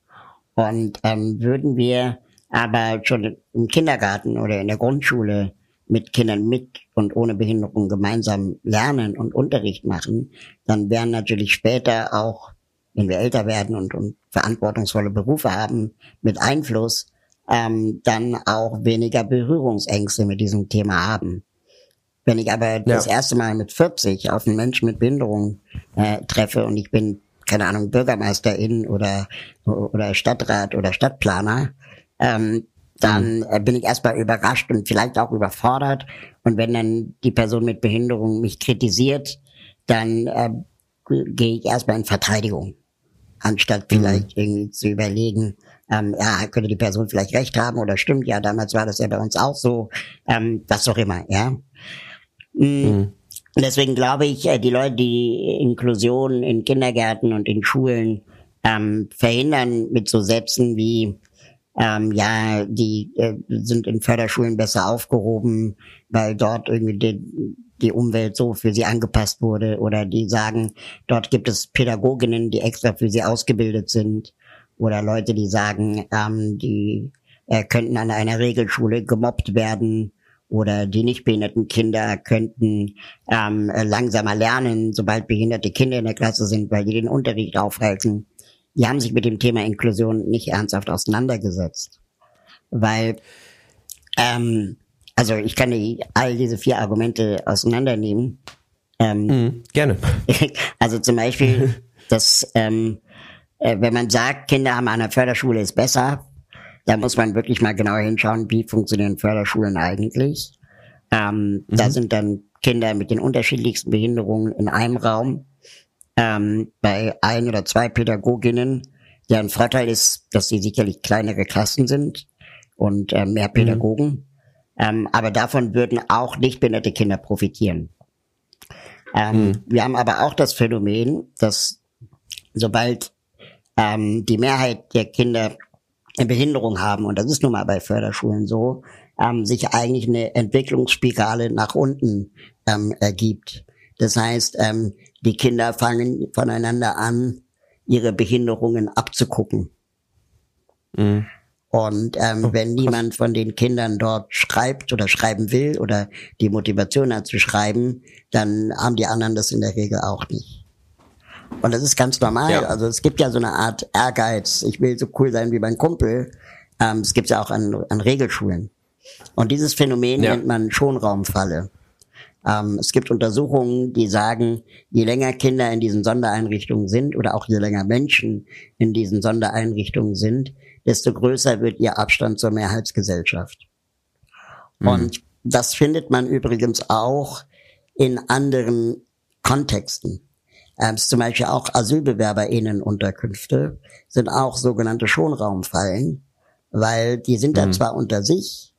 Speaker 2: Und ähm, würden wir aber schon im Kindergarten oder in der Grundschule mit Kindern mit und ohne Behinderung gemeinsam lernen und Unterricht machen, dann wären natürlich später auch wenn wir älter werden und, und verantwortungsvolle Berufe haben mit Einfluss, ähm, dann auch weniger Berührungsängste mit diesem Thema haben. Wenn ich aber ja. das erste Mal mit 40 auf einen Menschen mit Behinderung äh, treffe und ich bin, keine Ahnung, Bürgermeisterin oder, oder Stadtrat oder Stadtplaner, ähm, dann mhm. äh, bin ich erstmal überrascht und vielleicht auch überfordert. Und wenn dann die Person mit Behinderung mich kritisiert, dann äh, gehe ich erstmal in Verteidigung anstatt vielleicht mhm. irgendwie zu überlegen, ähm, ja, könnte die Person vielleicht recht haben oder stimmt, ja, damals war das ja bei uns auch so, ähm, was auch immer, ja. Mhm. Mhm. Deswegen glaube ich, äh, die Leute, die Inklusion in Kindergärten und in Schulen ähm, verhindern mit so Sätzen wie, ähm, ja, die äh, sind in Förderschulen besser aufgehoben, weil dort irgendwie die, die Umwelt so für sie angepasst wurde oder die sagen, dort gibt es Pädagoginnen, die extra für sie ausgebildet sind oder Leute, die sagen, ähm, die äh, könnten an einer Regelschule gemobbt werden oder die nicht behinderten Kinder könnten ähm, langsamer lernen, sobald behinderte Kinder in der Klasse sind, weil die den Unterricht aufhalten. Die haben sich mit dem Thema Inklusion nicht ernsthaft auseinandergesetzt, weil ähm, also ich kann die, all diese vier Argumente auseinandernehmen.
Speaker 3: Ähm, mhm, gerne.
Speaker 2: Also zum Beispiel, dass ähm, äh, wenn man sagt, Kinder haben an der Förderschule ist besser, dann muss man wirklich mal genauer hinschauen, wie funktionieren Förderschulen eigentlich. Ähm, mhm. Da sind dann Kinder mit den unterschiedlichsten Behinderungen in einem Raum, ähm, bei ein oder zwei Pädagoginnen. Deren Vorteil ist, dass sie sicherlich kleinere Klassen sind und äh, mehr mhm. Pädagogen. Mhm. Ähm, aber davon würden auch nicht behinderte Kinder profitieren. Ähm, mhm. Wir haben aber auch das Phänomen, dass sobald ähm, die Mehrheit der Kinder eine Behinderung haben, und das ist nun mal bei Förderschulen so, ähm, sich eigentlich eine Entwicklungsspirale nach unten ähm, ergibt. Das heißt, ähm, die Kinder fangen voneinander an, ihre Behinderungen abzugucken. Mhm. Und ähm, oh, wenn niemand von den Kindern dort schreibt oder schreiben will oder die Motivation hat zu schreiben, dann haben die anderen das in der Regel auch nicht. Und das ist ganz normal. Ja. Also es gibt ja so eine Art Ehrgeiz. Ich will so cool sein wie mein Kumpel. Ähm, es gibt ja auch an, an Regelschulen. Und dieses Phänomen ja. nennt man Schonraumfalle. Ähm, es gibt Untersuchungen, die sagen, je länger Kinder in diesen Sondereinrichtungen sind oder auch je länger Menschen in diesen Sondereinrichtungen sind, desto größer wird ihr Abstand zur Mehrheitsgesellschaft. Mhm. Und das findet man übrigens auch in anderen Kontexten. Ähm, zum Beispiel auch AsylbewerberInnen-Unterkünfte sind auch sogenannte Schonraumfallen, weil die sind mhm. da zwar unter sich,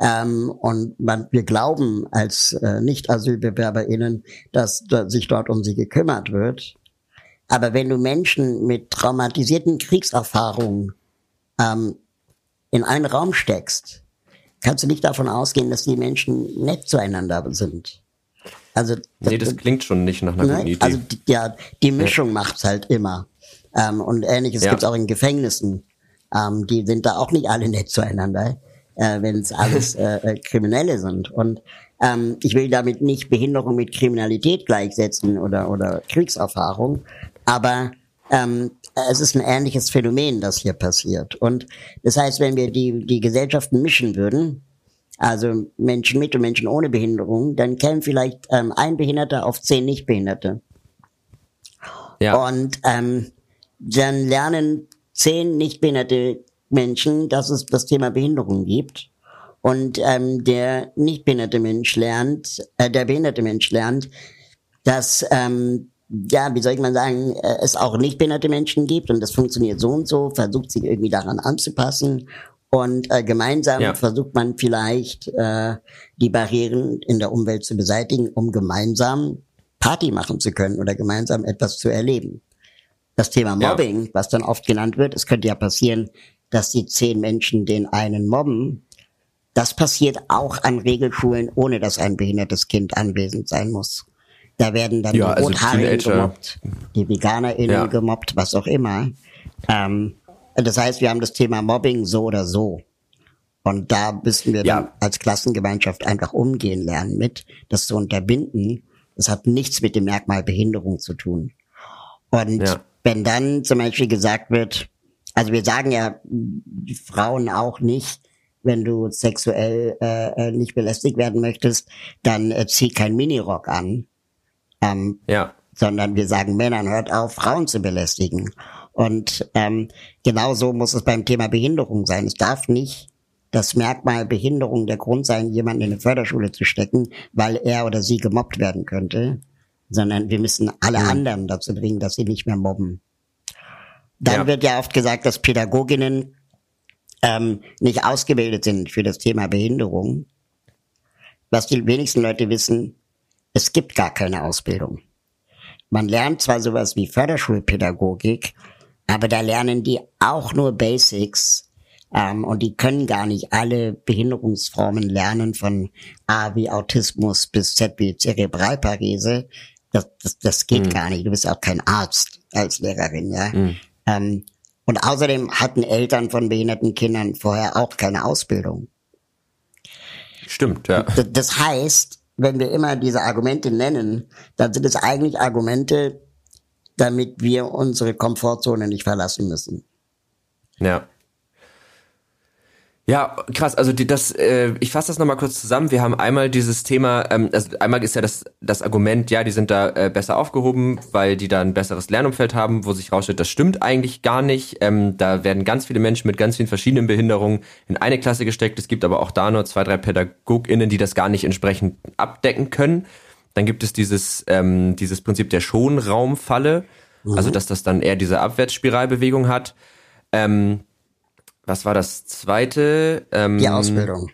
Speaker 2: ähm, und man, wir glauben als äh, Nicht-AsylbewerberInnen, dass, dass sich dort um sie gekümmert wird. Aber wenn du Menschen mit traumatisierten Kriegserfahrungen ähm, in einen Raum steckst, kannst du nicht davon ausgehen, dass die Menschen nett zueinander sind.
Speaker 3: Also nee, das, das klingt schon nicht nach einer ne? guten Idee.
Speaker 2: Also die, ja, die Mischung ja. macht's halt immer. Ähm, und ähnliches ja. gibt's auch in Gefängnissen. Ähm, die sind da auch nicht alle nett zueinander äh, wenn es alles äh, äh, Kriminelle sind. Und ähm, ich will damit nicht Behinderung mit Kriminalität gleichsetzen oder, oder Kriegserfahrung, aber ähm, es ist ein ähnliches Phänomen, das hier passiert. Und das heißt, wenn wir die, die Gesellschaften mischen würden, also Menschen mit und Menschen ohne Behinderung, dann kämen vielleicht ähm, ein Behinderter auf zehn Nichtbehinderte. Ja. Und ähm, dann lernen zehn Nichtbehinderte Menschen, dass es das Thema Behinderung gibt. Und ähm, der nicht behinderte Mensch lernt, äh, der behinderte Mensch lernt, dass ähm, ja, wie soll ich mal sagen, äh, es auch nicht behinderte Menschen gibt und das funktioniert so und so, versucht sich irgendwie daran anzupassen und äh, gemeinsam ja. versucht man vielleicht äh, die Barrieren in der Umwelt zu beseitigen, um gemeinsam Party machen zu können oder gemeinsam etwas zu erleben. Das Thema Mobbing, ja. was dann oft genannt wird, es könnte ja passieren, dass die zehn Menschen den einen mobben, das passiert auch an Regelschulen, ohne dass ein behindertes Kind anwesend sein muss. Da werden dann ja, die also Rothaarigen gemobbt, die VeganerInnen ja. gemobbt, was auch immer. Ähm, das heißt, wir haben das Thema Mobbing so oder so. Und da müssen wir ja. dann als Klassengemeinschaft einfach umgehen lernen mit, das zu unterbinden. Das hat nichts mit dem Merkmal Behinderung zu tun. Und ja. wenn dann zum Beispiel gesagt wird, also wir sagen ja Frauen auch nicht, wenn du sexuell äh, äh, nicht belästigt werden möchtest, dann äh, zieh kein Minirock an. Ähm, ja. Sondern wir sagen Männern, hört auf, Frauen zu belästigen. Und ähm, genauso muss es beim Thema Behinderung sein. Es darf nicht das Merkmal Behinderung der Grund sein, jemanden in eine Förderschule zu stecken, weil er oder sie gemobbt werden könnte, sondern wir müssen alle mhm. anderen dazu bringen, dass sie nicht mehr mobben. Dann ja. wird ja oft gesagt, dass Pädagoginnen ähm, nicht ausgebildet sind für das Thema Behinderung. Was die wenigsten Leute wissen, es gibt gar keine Ausbildung. Man lernt zwar sowas wie Förderschulpädagogik, aber da lernen die auch nur Basics ähm, und die können gar nicht alle Behinderungsformen lernen von A wie Autismus bis Z wie Zerebralparese. Das, das, das geht mhm. gar nicht. Du bist auch kein Arzt als Lehrerin, ja. Mhm. Ähm, und außerdem hatten Eltern von behinderten Kindern vorher auch keine Ausbildung.
Speaker 3: Stimmt, ja.
Speaker 2: Das heißt, wenn wir immer diese Argumente nennen, dann sind es eigentlich Argumente, damit wir unsere Komfortzone nicht verlassen müssen.
Speaker 3: Ja. Ja, krass. Also die, das, äh, ich fasse das nochmal kurz zusammen. Wir haben einmal dieses Thema, ähm, also einmal ist ja das, das Argument, ja, die sind da äh, besser aufgehoben, weil die da ein besseres Lernumfeld haben, wo sich rausstellt, das stimmt eigentlich gar nicht. Ähm, da werden ganz viele Menschen mit ganz vielen verschiedenen Behinderungen in eine Klasse gesteckt. Es gibt aber auch da nur zwei, drei PädagogInnen, die das gar nicht entsprechend abdecken können. Dann gibt es dieses, ähm, dieses Prinzip der Schonraumfalle, mhm. also dass das dann eher diese Abwärtsspiralbewegung hat. Ähm, was war das zweite?
Speaker 2: Ähm, die Ausbildung.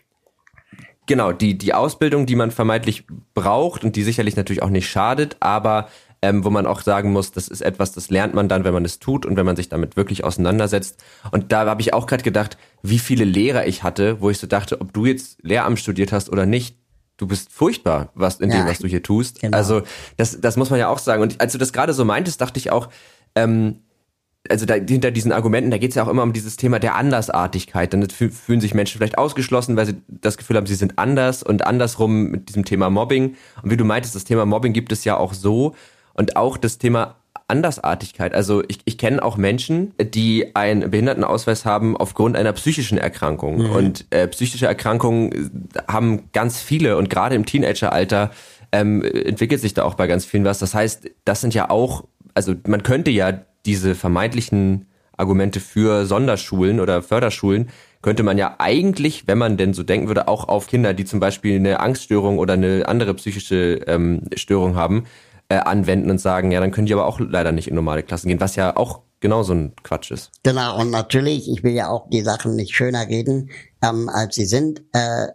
Speaker 3: Genau, die, die Ausbildung, die man vermeintlich braucht und die sicherlich natürlich auch nicht schadet, aber ähm, wo man auch sagen muss, das ist etwas, das lernt man dann, wenn man es tut und wenn man sich damit wirklich auseinandersetzt. Und da habe ich auch gerade gedacht, wie viele Lehrer ich hatte, wo ich so dachte, ob du jetzt Lehramt studiert hast oder nicht, du bist furchtbar, was in ja, dem, was du hier tust. Genau. Also das, das muss man ja auch sagen. Und als du das gerade so meintest, dachte ich auch, ähm, also da, hinter diesen Argumenten, da geht es ja auch immer um dieses Thema der Andersartigkeit. Dann fühlen sich Menschen vielleicht ausgeschlossen, weil sie das Gefühl haben, sie sind anders und andersrum mit diesem Thema Mobbing. Und wie du meintest, das Thema Mobbing gibt es ja auch so. Und auch das Thema Andersartigkeit. Also ich, ich kenne auch Menschen, die einen Behindertenausweis haben aufgrund einer psychischen Erkrankung. Mhm. Und äh, psychische Erkrankungen haben ganz viele und gerade im Teenageralter ähm, entwickelt sich da auch bei ganz vielen was. Das heißt, das sind ja auch, also man könnte ja diese vermeintlichen Argumente für Sonderschulen oder Förderschulen könnte man ja eigentlich, wenn man denn so denken würde, auch auf Kinder, die zum Beispiel eine Angststörung oder eine andere psychische ähm, Störung haben, äh, anwenden und sagen, ja, dann können die aber auch leider nicht in normale Klassen gehen, was ja auch genauso ein Quatsch ist.
Speaker 2: Genau, und natürlich, ich will ja auch die Sachen nicht schöner reden, ähm, als sie sind. Äh,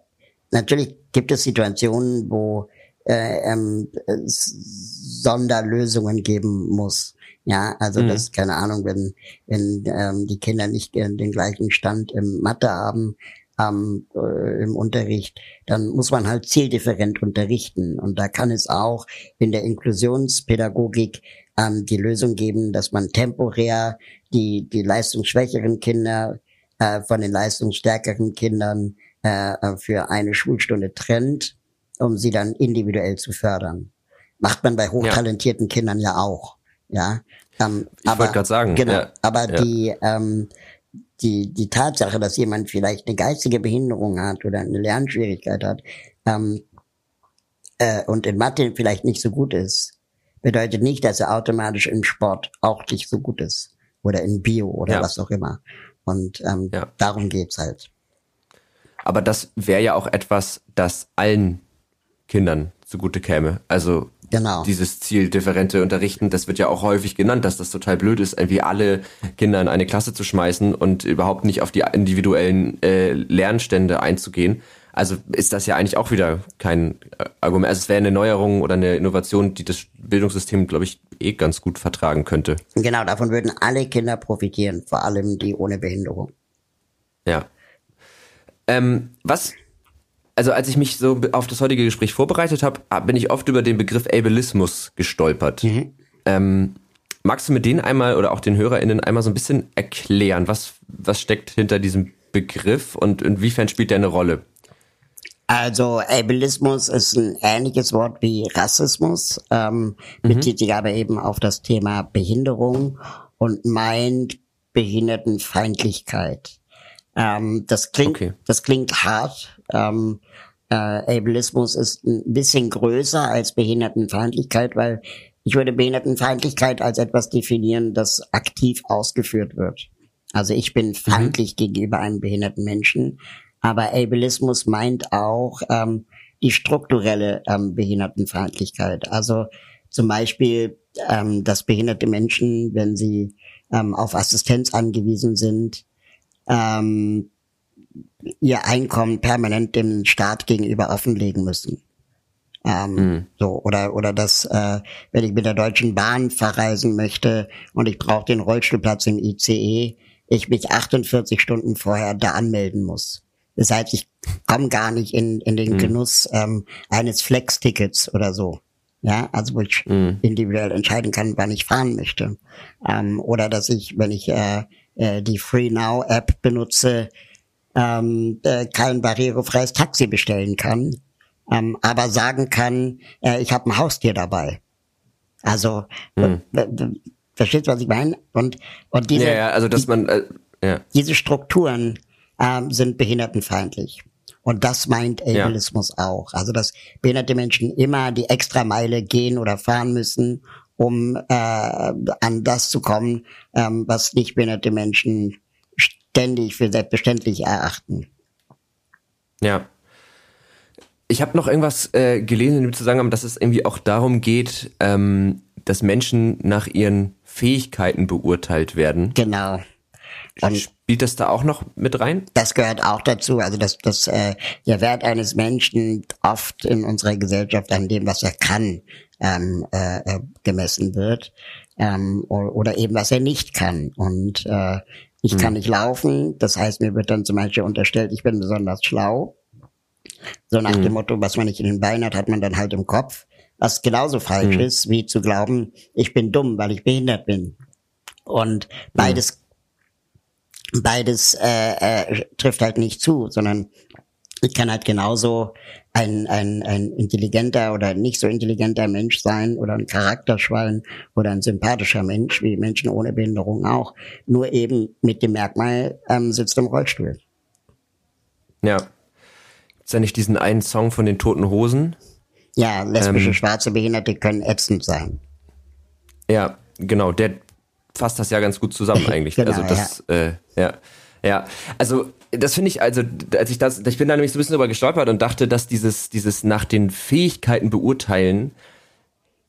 Speaker 2: natürlich gibt es Situationen, wo äh, ähm, Sonderlösungen geben muss. Ja, also mhm. das, keine Ahnung, wenn, wenn ähm, die Kinder nicht den gleichen Stand im Mathe haben, ähm, äh, im Unterricht, dann muss man halt zieldifferent unterrichten. Und da kann es auch in der Inklusionspädagogik ähm, die Lösung geben, dass man temporär die, die leistungsschwächeren Kinder äh, von den leistungsstärkeren Kindern äh, für eine Schulstunde trennt, um sie dann individuell zu fördern. Macht man bei hochtalentierten ja. Kindern ja auch. Ja,
Speaker 3: ähm, ich wollte gerade sagen.
Speaker 2: Genau, ja, aber ja. die ähm, die die Tatsache, dass jemand vielleicht eine geistige Behinderung hat oder eine Lernschwierigkeit hat ähm, äh, und in Mathe vielleicht nicht so gut ist, bedeutet nicht, dass er automatisch im Sport auch nicht so gut ist oder in Bio oder ja. was auch immer. Und ähm, ja. darum geht's halt.
Speaker 3: Aber das wäre ja auch etwas, das allen Kindern zugute käme. Also Genau. Dieses Ziel differente Unterrichten, das wird ja auch häufig genannt, dass das total blöd ist, irgendwie alle Kinder in eine Klasse zu schmeißen und überhaupt nicht auf die individuellen äh, Lernstände einzugehen. Also ist das ja eigentlich auch wieder kein äh, Argument. Also es wäre eine Neuerung oder eine Innovation, die das Bildungssystem, glaube ich, eh ganz gut vertragen könnte.
Speaker 2: Genau, davon würden alle Kinder profitieren, vor allem die ohne Behinderung.
Speaker 3: Ja. Ähm, was also als ich mich so auf das heutige Gespräch vorbereitet habe, bin ich oft über den Begriff Ableismus gestolpert. Mhm. Ähm, magst du mir den einmal oder auch den HörerInnen einmal so ein bisschen erklären, was, was steckt hinter diesem Begriff und inwiefern spielt der eine Rolle?
Speaker 2: Also Ableismus ist ein ähnliches Wort wie Rassismus, ähm, mhm. bezieht sich aber eben auf das Thema Behinderung und meint Behindertenfeindlichkeit. Ähm, das klingt, okay. das klingt hart. Ähm, äh, Ableismus ist ein bisschen größer als Behindertenfeindlichkeit, weil ich würde Behindertenfeindlichkeit als etwas definieren, das aktiv ausgeführt wird. Also ich bin mhm. feindlich mhm. gegenüber einem behinderten Menschen, aber Ableismus meint auch ähm, die strukturelle ähm, Behindertenfeindlichkeit. Also zum Beispiel, ähm, dass behinderte Menschen, wenn sie ähm, auf Assistenz angewiesen sind, ähm, ihr Einkommen permanent dem Staat gegenüber offenlegen müssen. Ähm, mhm. So oder oder dass äh, wenn ich mit der Deutschen Bahn verreisen möchte und ich brauche den Rollstuhlplatz im ICE, ich mich 48 Stunden vorher da anmelden muss. Das heißt, ich komme gar nicht in in den mhm. Genuss ähm, eines Flex-Tickets oder so. Ja, also wo ich mhm. individuell entscheiden kann, wann ich fahren möchte. Ähm, oder dass ich, wenn ich äh, äh, die Free Now App benutze, ähm, äh, kein barrierefreies Taxi bestellen kann, ähm, aber sagen kann, äh, ich habe ein Haustier dabei. Also hm. verstehst du, was ich meine? Und und diese
Speaker 3: ja, ja also dass man äh, ja.
Speaker 2: diese Strukturen ähm, sind behindertenfeindlich. Und das meint Ableismus ja. auch. Also dass behinderte Menschen immer die Extrameile gehen oder fahren müssen, um äh, an das zu kommen, ähm, was nicht behinderte Menschen ständig für selbstverständlich erachten.
Speaker 3: Ja. Ich habe noch irgendwas äh, gelesen in dem Zusammenhang, dass es irgendwie auch darum geht, ähm, dass Menschen nach ihren Fähigkeiten beurteilt werden.
Speaker 2: Genau.
Speaker 3: Und Spielt das da auch noch mit rein?
Speaker 2: Das gehört auch dazu. Also dass das, äh, der Wert eines Menschen oft in unserer Gesellschaft an dem, was er kann, ähm, äh, äh gemessen wird. Ähm, oder eben was er nicht kann. Und äh, ich hm. kann nicht laufen. Das heißt, mir wird dann zum Beispiel unterstellt, ich bin besonders schlau. So nach hm. dem Motto, was man nicht in den Beinen hat, hat man dann halt im Kopf. Was genauso falsch hm. ist, wie zu glauben, ich bin dumm, weil ich behindert bin. Und beides, beides äh, äh, trifft halt nicht zu, sondern ich kann halt genauso ein, ein, ein intelligenter oder nicht so intelligenter Mensch sein oder ein Charakterschwein oder ein sympathischer Mensch, wie Menschen ohne Behinderung auch, nur eben mit dem Merkmal ähm, sitzt im Rollstuhl.
Speaker 3: Ja. Ist ja nicht diesen einen Song von den Toten Hosen?
Speaker 2: Ja, lesbische ähm, schwarze Behinderte können ätzend sein.
Speaker 3: Ja, genau, der fasst das ja ganz gut zusammen eigentlich. genau, also das, ja. Äh, ja. Ja, also das finde ich, also als ich das, ich bin da nämlich so ein bisschen drüber gestolpert und dachte, dass dieses, dieses nach den Fähigkeiten beurteilen,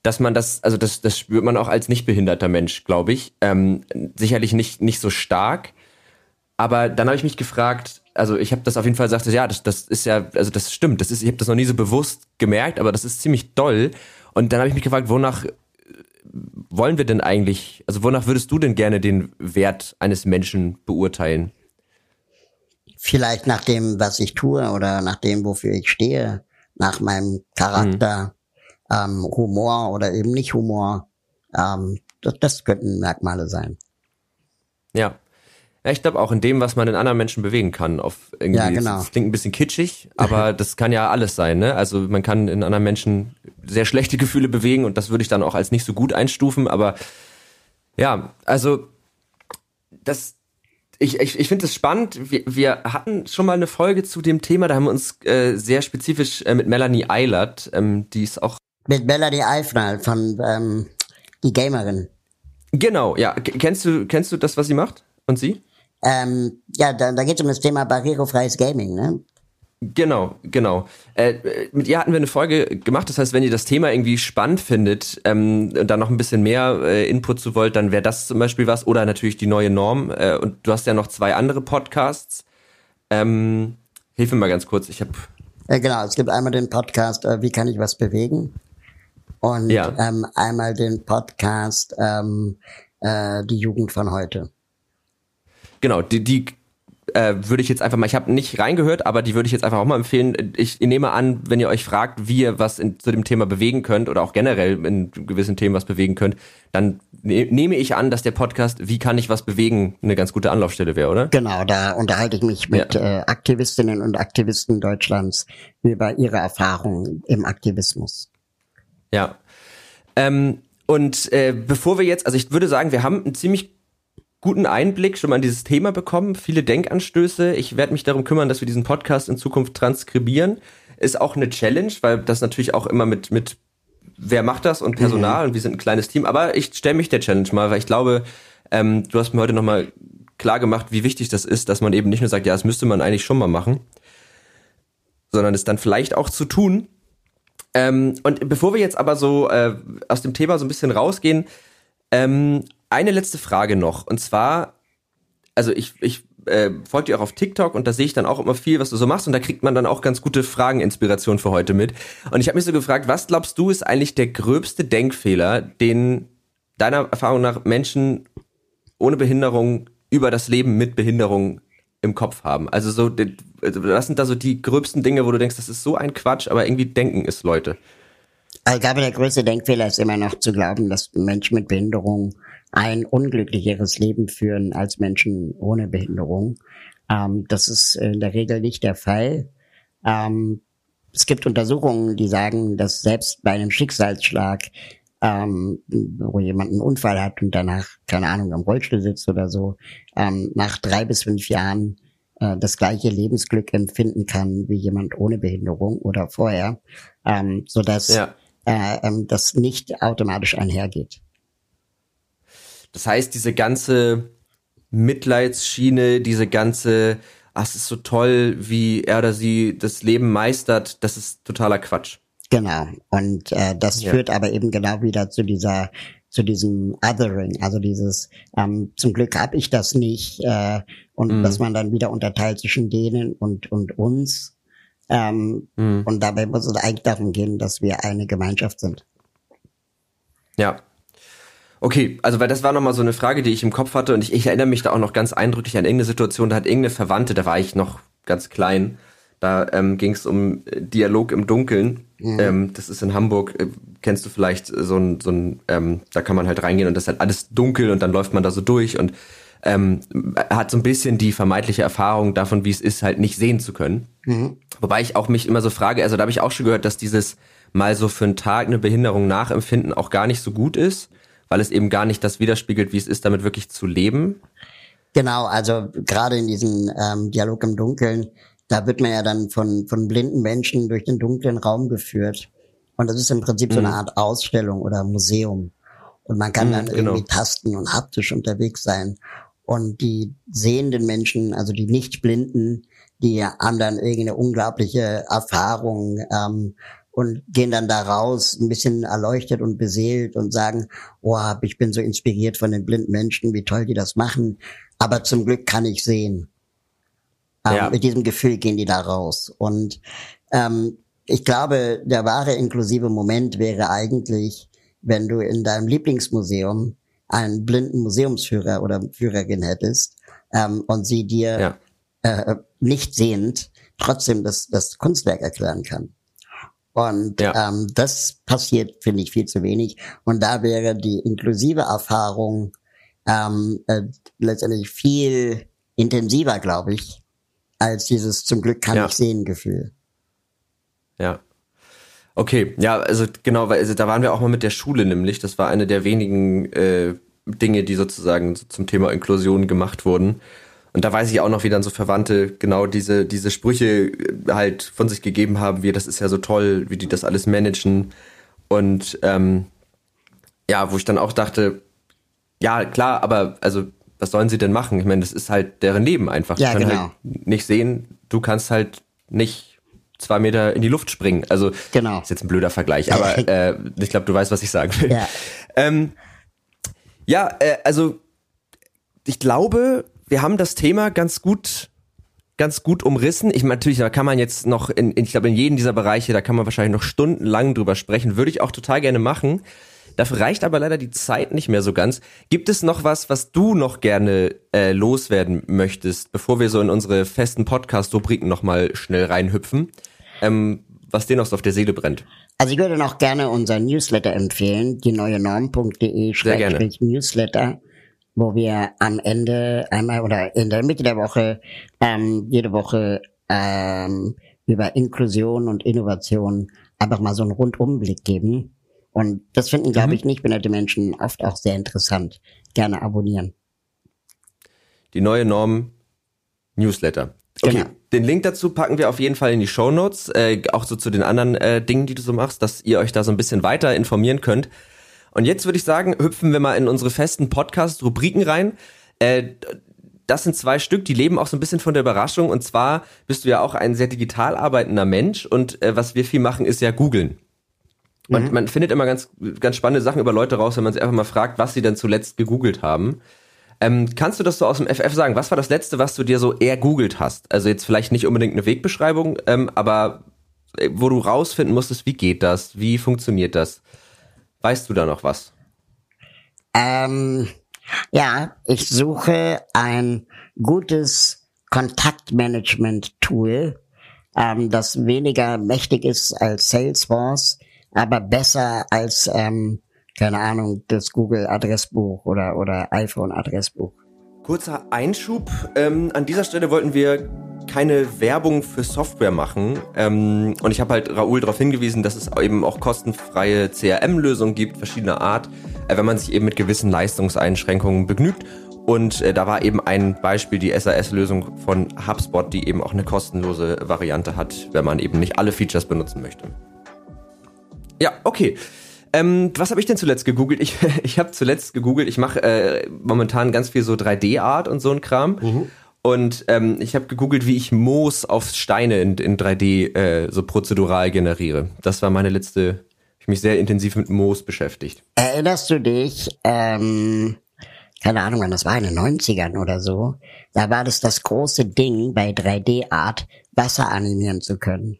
Speaker 3: dass man das, also das, das spürt man auch als nicht behinderter Mensch, glaube ich. Ähm, sicherlich nicht, nicht so stark. Aber dann habe ich mich gefragt, also ich habe das auf jeden Fall gesagt, ja, das, das ist ja, also das stimmt, das ist, ich habe das noch nie so bewusst gemerkt, aber das ist ziemlich doll. Und dann habe ich mich gefragt, wonach wollen wir denn eigentlich, also wonach würdest du denn gerne den Wert eines Menschen beurteilen?
Speaker 2: Vielleicht nach dem, was ich tue oder nach dem, wofür ich stehe, nach meinem Charakter, mhm. ähm, Humor oder eben nicht Humor. Ähm, das, das könnten Merkmale sein.
Speaker 3: Ja. Ja, ich glaube auch in dem, was man in anderen Menschen bewegen kann. Auf irgendwie, ja, genau. Das klingt ein bisschen kitschig, aber das kann ja alles sein. Ne? Also man kann in anderen Menschen sehr schlechte Gefühle bewegen und das würde ich dann auch als nicht so gut einstufen. Aber ja, also das, ich, ich, ich finde es spannend. Wir, wir hatten schon mal eine Folge zu dem Thema, da haben wir uns äh, sehr spezifisch äh, mit Melanie Eilert, ähm, die ist auch.
Speaker 2: Mit Melanie Eifnal von ähm, Die Gamerin.
Speaker 3: Genau, ja. Kennst du, kennst du das, was sie macht? Und sie?
Speaker 2: Ähm, ja, da, da geht es um das Thema barrierefreies Gaming, ne?
Speaker 3: Genau, genau. Äh, mit ihr hatten wir eine Folge gemacht. Das heißt, wenn ihr das Thema irgendwie spannend findet ähm, und da noch ein bisschen mehr äh, Input zu wollt, dann wäre das zum Beispiel was. Oder natürlich die neue Norm. Äh, und du hast ja noch zwei andere Podcasts. Ähm, hilf mir mal ganz kurz. Ich habe.
Speaker 2: Genau, es gibt einmal den Podcast äh, Wie kann ich was bewegen? Und ja. ähm, einmal den Podcast ähm, äh, Die Jugend von heute.
Speaker 3: Genau, die, die äh, würde ich jetzt einfach mal, ich habe nicht reingehört, aber die würde ich jetzt einfach auch mal empfehlen. Ich, nehme an, wenn ihr euch fragt, wie ihr was in, zu dem Thema bewegen könnt oder auch generell in gewissen Themen was bewegen könnt, dann ne, nehme ich an, dass der Podcast Wie kann ich was bewegen eine ganz gute Anlaufstelle wäre, oder?
Speaker 2: Genau, da unterhalte ich mich mit ja. äh, Aktivistinnen und Aktivisten Deutschlands über ihre Erfahrungen im Aktivismus.
Speaker 3: Ja. Ähm, und äh, bevor wir jetzt, also ich würde sagen, wir haben ein ziemlich guten Einblick schon mal in dieses Thema bekommen, viele Denkanstöße. Ich werde mich darum kümmern, dass wir diesen Podcast in Zukunft transkribieren. Ist auch eine Challenge, weil das natürlich auch immer mit, mit wer macht das und Personal mhm. und wir sind ein kleines Team. Aber ich stelle mich der Challenge mal, weil ich glaube, ähm, du hast mir heute nochmal klar gemacht, wie wichtig das ist, dass man eben nicht nur sagt, ja, das müsste man eigentlich schon mal machen, sondern es dann vielleicht auch zu tun. Ähm, und bevor wir jetzt aber so äh, aus dem Thema so ein bisschen rausgehen, ähm, eine letzte Frage noch. Und zwar, also ich, ich äh, folge dir auch auf TikTok und da sehe ich dann auch immer viel, was du so machst und da kriegt man dann auch ganz gute Frageninspiration für heute mit. Und ich habe mich so gefragt, was glaubst du ist eigentlich der gröbste Denkfehler, den deiner Erfahrung nach Menschen ohne Behinderung über das Leben mit Behinderung im Kopf haben? Also so, also was sind da so die gröbsten Dinge, wo du denkst, das ist so ein Quatsch, aber irgendwie denken es Leute?
Speaker 2: Also ich glaube, der größte Denkfehler ist immer noch zu glauben, dass Menschen mit Behinderung ein unglücklicheres Leben führen als Menschen ohne Behinderung. Ähm, das ist in der Regel nicht der Fall. Ähm, es gibt Untersuchungen, die sagen, dass selbst bei einem Schicksalsschlag, ähm, wo jemand einen Unfall hat und danach, keine Ahnung, am Rollstuhl sitzt oder so, ähm, nach drei bis fünf Jahren äh, das gleiche Lebensglück empfinden kann wie jemand ohne Behinderung oder vorher, ähm, so dass ja. äh, ähm, das nicht automatisch einhergeht.
Speaker 3: Das heißt, diese ganze Mitleidsschiene, diese ganze, ach, es ist so toll, wie er oder sie das Leben meistert, das ist totaler Quatsch.
Speaker 2: Genau. Und äh, das ja. führt aber eben genau wieder zu dieser zu diesem Othering, also dieses ähm, zum Glück habe ich das nicht äh, und mm. dass man dann wieder unterteilt zwischen denen und und uns ähm, mm. und dabei muss es eigentlich darum gehen, dass wir eine Gemeinschaft sind.
Speaker 3: Ja. Okay, also weil das war nochmal so eine Frage, die ich im Kopf hatte und ich, ich erinnere mich da auch noch ganz eindrücklich an irgendeine Situation, da hat irgendeine Verwandte, da war ich noch ganz klein, da ähm, ging es um äh, Dialog im Dunkeln. Mhm. Ähm, das ist in Hamburg, äh, kennst du vielleicht so ein, so ein ähm, da kann man halt reingehen und das ist halt alles dunkel und dann läuft man da so durch und ähm, hat so ein bisschen die vermeintliche Erfahrung davon, wie es ist, halt nicht sehen zu können. Mhm. Wobei ich auch mich immer so frage, also da habe ich auch schon gehört, dass dieses mal so für einen Tag eine Behinderung nachempfinden auch gar nicht so gut ist, weil es eben gar nicht das widerspiegelt, wie es ist, damit wirklich zu leben.
Speaker 2: Genau, also gerade in diesem ähm, Dialog im Dunkeln da wird man ja dann von, von blinden Menschen durch den dunklen Raum geführt. Und das ist im Prinzip mhm. so eine mhm. Art Ausstellung oder Museum. Und man kann mhm, dann genau. irgendwie tasten und haptisch unterwegs sein. Und die sehenden Menschen, also die Nicht-Blinden, die haben dann irgendeine unglaubliche Erfahrung ähm, und gehen dann da raus, ein bisschen erleuchtet und beseelt und sagen, oh, ich bin so inspiriert von den blinden Menschen, wie toll die das machen. Aber zum Glück kann ich sehen. Ähm, ja. Mit diesem Gefühl gehen die da raus. Und ähm, ich glaube, der wahre inklusive Moment wäre eigentlich, wenn du in deinem Lieblingsmuseum einen blinden Museumsführer oder Führerin hättest ähm, und sie dir ja. äh, nicht sehend trotzdem das, das Kunstwerk erklären kann. Und ja. ähm, das passiert, finde ich, viel zu wenig. Und da wäre die inklusive Erfahrung ähm, äh, letztendlich viel intensiver, glaube ich, als dieses zum Glück kann ja. ich sehen Gefühl.
Speaker 3: Ja. Okay, ja, also genau, weil also da waren wir auch mal mit der Schule nämlich. Das war eine der wenigen äh, Dinge, die sozusagen zum Thema Inklusion gemacht wurden. Und da weiß ich auch noch, wie dann so Verwandte genau diese, diese Sprüche äh, halt von sich gegeben haben, wie das ist ja so toll, wie die das alles managen. Und ähm, ja, wo ich dann auch dachte, ja, klar, aber also was sollen sie denn machen? Ich meine, das ist halt deren Leben einfach.
Speaker 2: Ja,
Speaker 3: die
Speaker 2: können genau.
Speaker 3: halt nicht sehen, du kannst halt nicht zwei Meter in die Luft springen. Also
Speaker 2: genau.
Speaker 3: ist jetzt ein blöder Vergleich, aber äh, ich glaube, du weißt, was ich sagen will. Ja, ähm, ja äh, also ich glaube, wir haben das Thema ganz gut ganz gut umrissen. Ich meine, natürlich, da kann man jetzt noch in, in ich glaube, in jedem dieser Bereiche, da kann man wahrscheinlich noch stundenlang drüber sprechen. Würde ich auch total gerne machen. Dafür reicht aber leider die Zeit nicht mehr so ganz. Gibt es noch was, was du noch gerne äh, loswerden möchtest, bevor wir so in unsere festen Podcast-Rubriken nochmal schnell reinhüpfen, ähm, was dir noch so auf der Seele brennt?
Speaker 2: Also ich würde noch gerne unser Newsletter empfehlen, die neue Norm.de Newsletter, wo wir am Ende einmal oder in der Mitte der Woche ähm, jede Woche ähm, über Inklusion und Innovation einfach mal so einen Rundumblick geben und das finden, glaube mhm. ich, nicht behinderte Menschen oft auch sehr interessant. Gerne abonnieren.
Speaker 3: Die neue Norm Newsletter. Okay, genau. den Link dazu packen wir auf jeden Fall in die Show Notes, äh, auch so zu den anderen äh, Dingen, die du so machst, dass ihr euch da so ein bisschen weiter informieren könnt. Und jetzt würde ich sagen, hüpfen wir mal in unsere festen Podcast-Rubriken rein. Äh, das sind zwei Stück, die leben auch so ein bisschen von der Überraschung. Und zwar bist du ja auch ein sehr digital arbeitender Mensch und äh, was wir viel machen, ist ja googeln. Man, mhm. man findet immer ganz, ganz spannende Sachen über Leute raus, wenn man sich einfach mal fragt, was sie denn zuletzt gegoogelt haben. Ähm, kannst du das so aus dem FF sagen? Was war das letzte, was du dir so eher googelt hast? Also jetzt vielleicht nicht unbedingt eine Wegbeschreibung, ähm, aber äh, wo du rausfinden musstest, wie geht das? Wie funktioniert das? Weißt du da noch was?
Speaker 2: Ähm, ja, ich suche ein gutes Kontaktmanagement-Tool, ähm, das weniger mächtig ist als Salesforce, aber besser als, ähm, keine Ahnung, das Google-Adressbuch oder, oder iPhone-Adressbuch.
Speaker 3: Kurzer Einschub. Ähm, an dieser Stelle wollten wir keine Werbung für Software machen. Ähm, und ich habe halt Raoul darauf hingewiesen, dass es eben auch kostenfreie CRM-Lösungen gibt, verschiedener Art, äh, wenn man sich eben mit gewissen Leistungseinschränkungen begnügt. Und äh, da war eben ein Beispiel die SAS-Lösung von HubSpot, die eben auch eine kostenlose Variante hat, wenn man eben nicht alle Features benutzen möchte. Ja, okay. Ähm, was habe ich denn zuletzt gegoogelt? Ich, ich habe zuletzt gegoogelt, ich mache äh, momentan ganz viel so 3D-Art und so ein Kram. Mhm. Und ähm, ich habe gegoogelt, wie ich Moos auf Steine in, in 3D äh, so prozedural generiere. Das war meine letzte, ich mich sehr intensiv mit Moos beschäftigt.
Speaker 2: Erinnerst du dich, ähm, keine Ahnung, wann das war, in den 90ern oder so, da war das das große Ding bei 3D-Art, Wasser animieren zu können.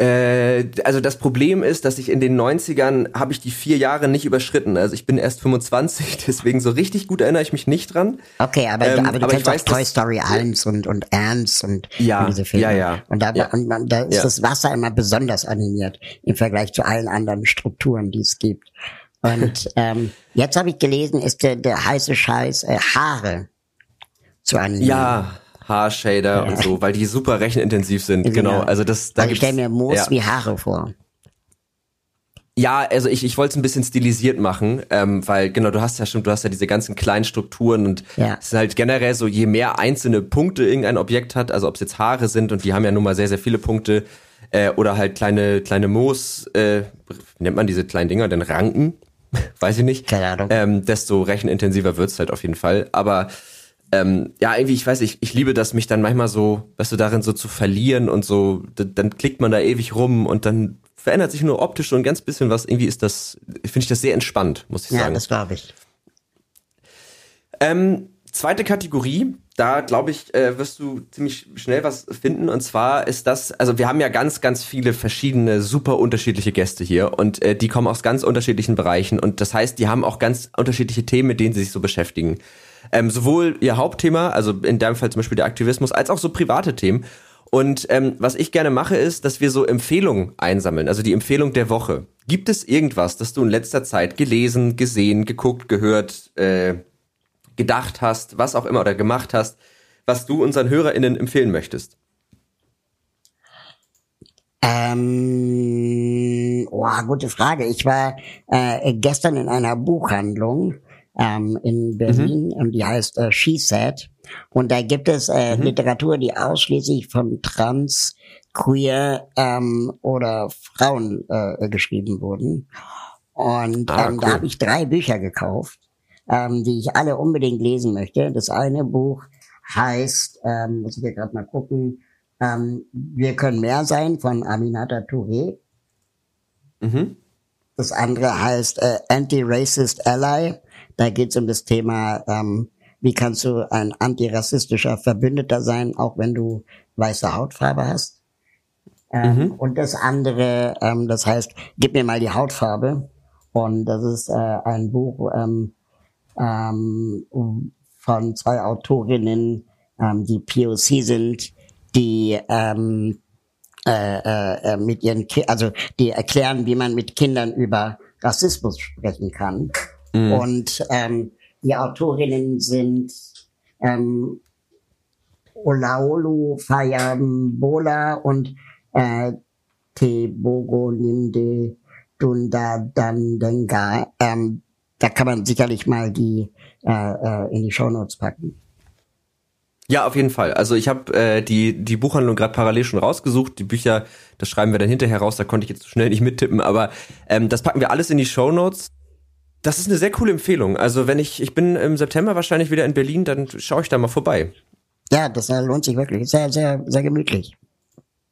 Speaker 3: Äh, also das Problem ist, dass ich in den 90ern habe ich die vier Jahre nicht überschritten. Also ich bin erst 25, deswegen so richtig gut erinnere ich mich nicht dran.
Speaker 2: Okay, aber, ähm, aber du aber kennst weiß, auch Toy Story 1 und, und Ernst und,
Speaker 3: ja,
Speaker 2: und diese Filme.
Speaker 3: Ja, ja.
Speaker 2: Und da,
Speaker 3: ja.
Speaker 2: und man, da ist ja. das Wasser immer besonders animiert im Vergleich zu allen anderen Strukturen, die es gibt. Und ähm, jetzt habe ich gelesen, ist der, der heiße Scheiß äh, Haare zu animieren.
Speaker 3: Ja, Haarshader und so, weil die super rechenintensiv sind. Ja. Genau. Also das,
Speaker 2: da also ich stelle mir Moos ja. wie Haare vor.
Speaker 3: Ja, also ich, ich wollte es ein bisschen stilisiert machen, ähm, weil genau, du hast ja schon, du hast ja diese ganzen kleinen Strukturen und ja. es ist halt generell so, je mehr einzelne Punkte irgendein Objekt hat, also ob es jetzt Haare sind und die haben ja nun mal sehr, sehr viele Punkte, äh, oder halt kleine, kleine Moos, äh, nennt man diese kleinen Dinger, denn Ranken? Weiß ich nicht.
Speaker 2: Keine Ahnung.
Speaker 3: Ähm, desto rechenintensiver wird's halt auf jeden Fall. Aber ähm, ja, irgendwie, ich weiß, ich, ich liebe das, mich dann manchmal so, weißt du, darin so zu verlieren und so, dann klickt man da ewig rum und dann verändert sich nur optisch so ein ganz bisschen was. Irgendwie ist das, finde ich das sehr entspannt, muss ich sagen. Ja,
Speaker 2: das glaube ich.
Speaker 3: Ähm, zweite Kategorie, da glaube ich, äh, wirst du ziemlich schnell was finden. Und zwar ist das, also wir haben ja ganz, ganz viele verschiedene, super unterschiedliche Gäste hier und äh, die kommen aus ganz unterschiedlichen Bereichen. Und das heißt, die haben auch ganz unterschiedliche Themen, mit denen sie sich so beschäftigen. Ähm, sowohl ihr Hauptthema, also in deinem Fall zum Beispiel der Aktivismus, als auch so private Themen. Und ähm, was ich gerne mache, ist, dass wir so Empfehlungen einsammeln, also die Empfehlung der Woche. Gibt es irgendwas, das du in letzter Zeit gelesen, gesehen, geguckt, gehört, äh, gedacht hast, was auch immer oder gemacht hast, was du unseren HörerInnen empfehlen möchtest?
Speaker 2: Ähm, oh, gute Frage. Ich war äh, gestern in einer Buchhandlung ähm, in Berlin mhm. und die heißt äh, She Said. Und da gibt es äh, mhm. Literatur, die ausschließlich von Trans, Queer ähm, oder Frauen äh, geschrieben wurden. Und ah, ähm, cool. da habe ich drei Bücher gekauft, ähm, die ich alle unbedingt lesen möchte. Das eine Buch heißt, ähm, muss ich hier gerade mal gucken, ähm, Wir können mehr sein von Aminata Touré. Mhm. Das andere heißt äh, Anti-Racist Ally da geht es um das Thema, ähm, wie kannst du ein antirassistischer Verbündeter sein, auch wenn du weiße Hautfarbe hast. Ähm, mhm. Und das andere, ähm, das heißt, gib mir mal die Hautfarbe. Und das ist äh, ein Buch ähm, ähm, von zwei Autorinnen, ähm, die POC sind, die ähm, äh, äh, mit ihren, Ki also die erklären, wie man mit Kindern über Rassismus sprechen kann. Mhm. Und ähm, die Autorinnen sind ähm, Olaolu Fayambola und äh, Tebogo Ninde Dunda Dandenga. Ähm, da kann man sicherlich mal die äh, äh, in die Shownotes packen.
Speaker 3: Ja, auf jeden Fall. Also ich habe äh, die die Buchhandlung gerade parallel schon rausgesucht. Die Bücher, das schreiben wir dann hinterher raus. Da konnte ich jetzt schnell nicht mittippen, aber ähm, das packen wir alles in die Shownotes. Das ist eine sehr coole Empfehlung. Also wenn ich, ich bin im September wahrscheinlich wieder in Berlin, dann schaue ich da mal vorbei.
Speaker 2: Ja, das lohnt sich wirklich. Sehr, sehr, sehr gemütlich.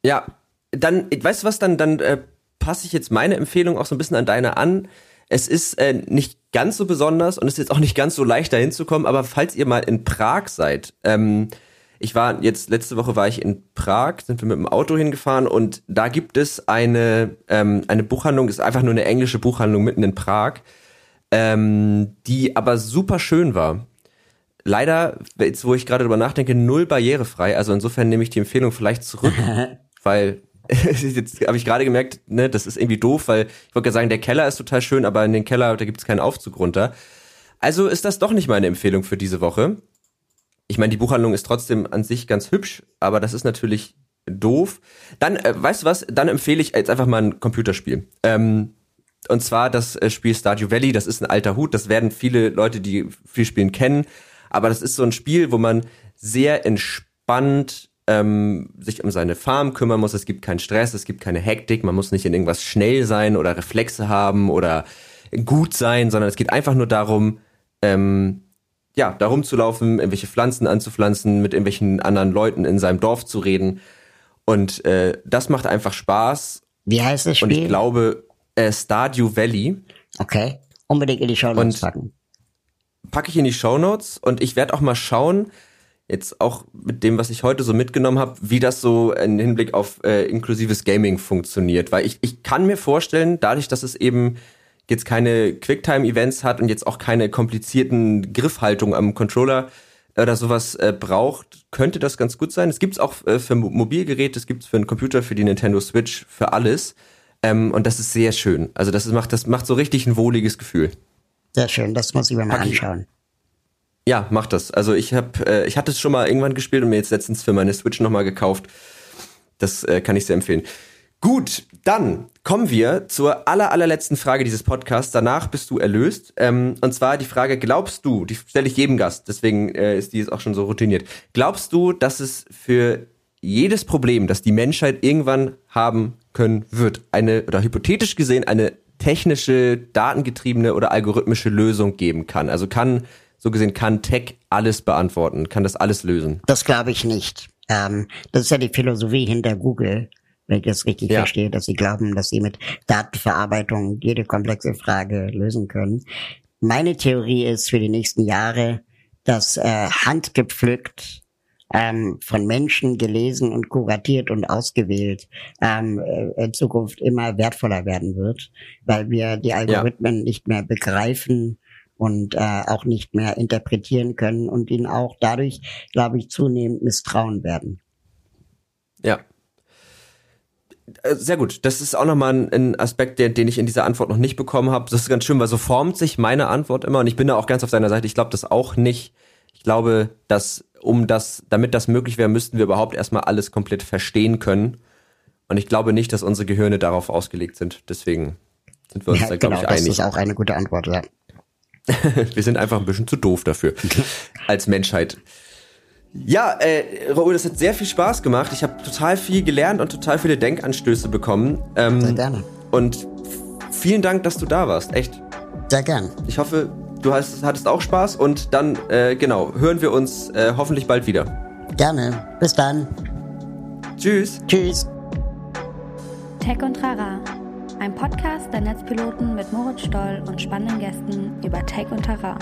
Speaker 3: Ja, dann, weißt du was, dann, dann äh, passe ich jetzt meine Empfehlung auch so ein bisschen an deine an. Es ist äh, nicht ganz so besonders und es ist jetzt auch nicht ganz so leicht dahin zu kommen, aber falls ihr mal in Prag seid, ähm, ich war jetzt letzte Woche war ich in Prag, sind wir mit dem Auto hingefahren und da gibt es eine ähm, eine Buchhandlung, ist einfach nur eine englische Buchhandlung mitten in Prag ähm, die aber super schön war. Leider, jetzt wo ich gerade drüber nachdenke, null barrierefrei. Also insofern nehme ich die Empfehlung vielleicht zurück, weil jetzt habe ich gerade gemerkt, ne, das ist irgendwie doof, weil ich wollte sagen, der Keller ist total schön, aber in den Keller, da gibt es keinen Aufzug runter. Also ist das doch nicht meine Empfehlung für diese Woche. Ich meine, die Buchhandlung ist trotzdem an sich ganz hübsch, aber das ist natürlich doof. Dann, äh, weißt du was, dann empfehle ich jetzt einfach mal ein Computerspiel. Ähm, Und zwar das äh, Spiel Stardew Valley, das ist ein alter Hut, das werden viele Leute, die viel spielen, kennen. Aber das ist so ein Spiel, wo man sehr entspannt ähm, sich um seine Farm kümmern muss. Es gibt keinen Stress, es gibt keine Hektik, man muss nicht in irgendwas schnell sein oder Reflexe haben oder gut sein, sondern es geht einfach nur darum, ähm, ja, darum zu laufen, irgendwelche Pflanzen anzupflanzen, mit irgendwelchen anderen Leuten in seinem Dorf zu reden. Und äh, das macht einfach Spaß.
Speaker 2: Wie heißt das Spiel?
Speaker 3: Und ich glaube, äh, Stardew Valley.
Speaker 2: Okay. Unbedingt in die Show Notes packen.
Speaker 3: Packe ich in die Show Notes und ich werde auch mal schauen, jetzt auch mit dem, was ich heute so mitgenommen habe, wie das so im Hinblick auf äh, inklusives Gaming funktioniert. Weil ich, ich kann mir vorstellen, dadurch, dass es eben jetzt keine Quicktime-Events hat und jetzt auch keine komplizierten Griffhaltung am Controller oder sowas äh, braucht, könnte das ganz gut sein. Es gibt's auch äh, für Mobilgeräte, es gibt's für einen Computer, für die Nintendo Switch, für alles. Ähm, und das ist sehr schön. Also das macht, das macht so richtig ein wohliges Gefühl.
Speaker 2: Sehr schön, das muss ich mir mal anschauen.
Speaker 3: Ja, mach das. Also ich habe, äh, ich hatte es schon mal irgendwann gespielt und mir jetzt letztens für meine Switch nochmal gekauft. Das äh, kann ich sehr empfehlen. Gut, dann kommen wir zur aller, allerletzten Frage dieses Podcasts. Danach bist du erlöst. Ähm, und zwar die Frage, glaubst du, die stelle ich jedem Gast, deswegen äh, ist die jetzt auch schon so routiniert. Glaubst du, dass es für jedes Problem, das die Menschheit irgendwann haben können wird, eine, oder hypothetisch gesehen, eine technische, datengetriebene oder algorithmische Lösung geben kann? Also kann, so gesehen, kann Tech alles beantworten? Kann das alles lösen?
Speaker 2: Das glaube ich nicht. Ähm, das ist ja die Philosophie hinter Google wenn ich das richtig ja. verstehe, dass sie glauben, dass sie mit Datenverarbeitung jede komplexe Frage lösen können. Meine Theorie ist für die nächsten Jahre, dass äh, handgepflückt ähm, von Menschen gelesen und kuratiert und ausgewählt ähm, äh, in Zukunft immer wertvoller werden wird, weil wir die Algorithmen ja. nicht mehr begreifen und äh, auch nicht mehr interpretieren können und ihnen auch dadurch, glaube ich, zunehmend misstrauen werden.
Speaker 3: Ja, äh, sehr gut. Das ist auch nochmal ein, ein Aspekt, den, den ich in dieser Antwort noch nicht bekommen habe. Das ist ganz schön, weil so formt sich meine Antwort immer und ich bin da auch ganz auf deiner Seite. Ich glaube das auch nicht. Ich glaube, dass um das, damit das möglich wäre, müssten wir überhaupt erstmal alles komplett verstehen können. Und ich glaube nicht, dass unsere Gehirne darauf ausgelegt sind. Deswegen sind wir uns ja, da, glaube genau, ich, einig.
Speaker 2: Das ist auch eine gute Antwort, ja.
Speaker 3: wir sind einfach ein bisschen zu doof dafür. als Menschheit. Ja, äh, Raoul, das hat sehr viel Spaß gemacht. Ich habe total viel gelernt und total viele Denkanstöße bekommen.
Speaker 2: Ähm, sehr gerne.
Speaker 3: Und vielen Dank, dass du da warst. Echt.
Speaker 2: Sehr gern.
Speaker 3: Ich hoffe, du hast, hattest auch Spaß und dann, äh, genau, hören wir uns äh, hoffentlich bald wieder.
Speaker 2: Gerne. Bis dann.
Speaker 3: Tschüss.
Speaker 2: Tschüss.
Speaker 1: Tech und Trara. Ein Podcast der Netzpiloten mit Moritz Stoll und spannenden Gästen über Tech und Trara.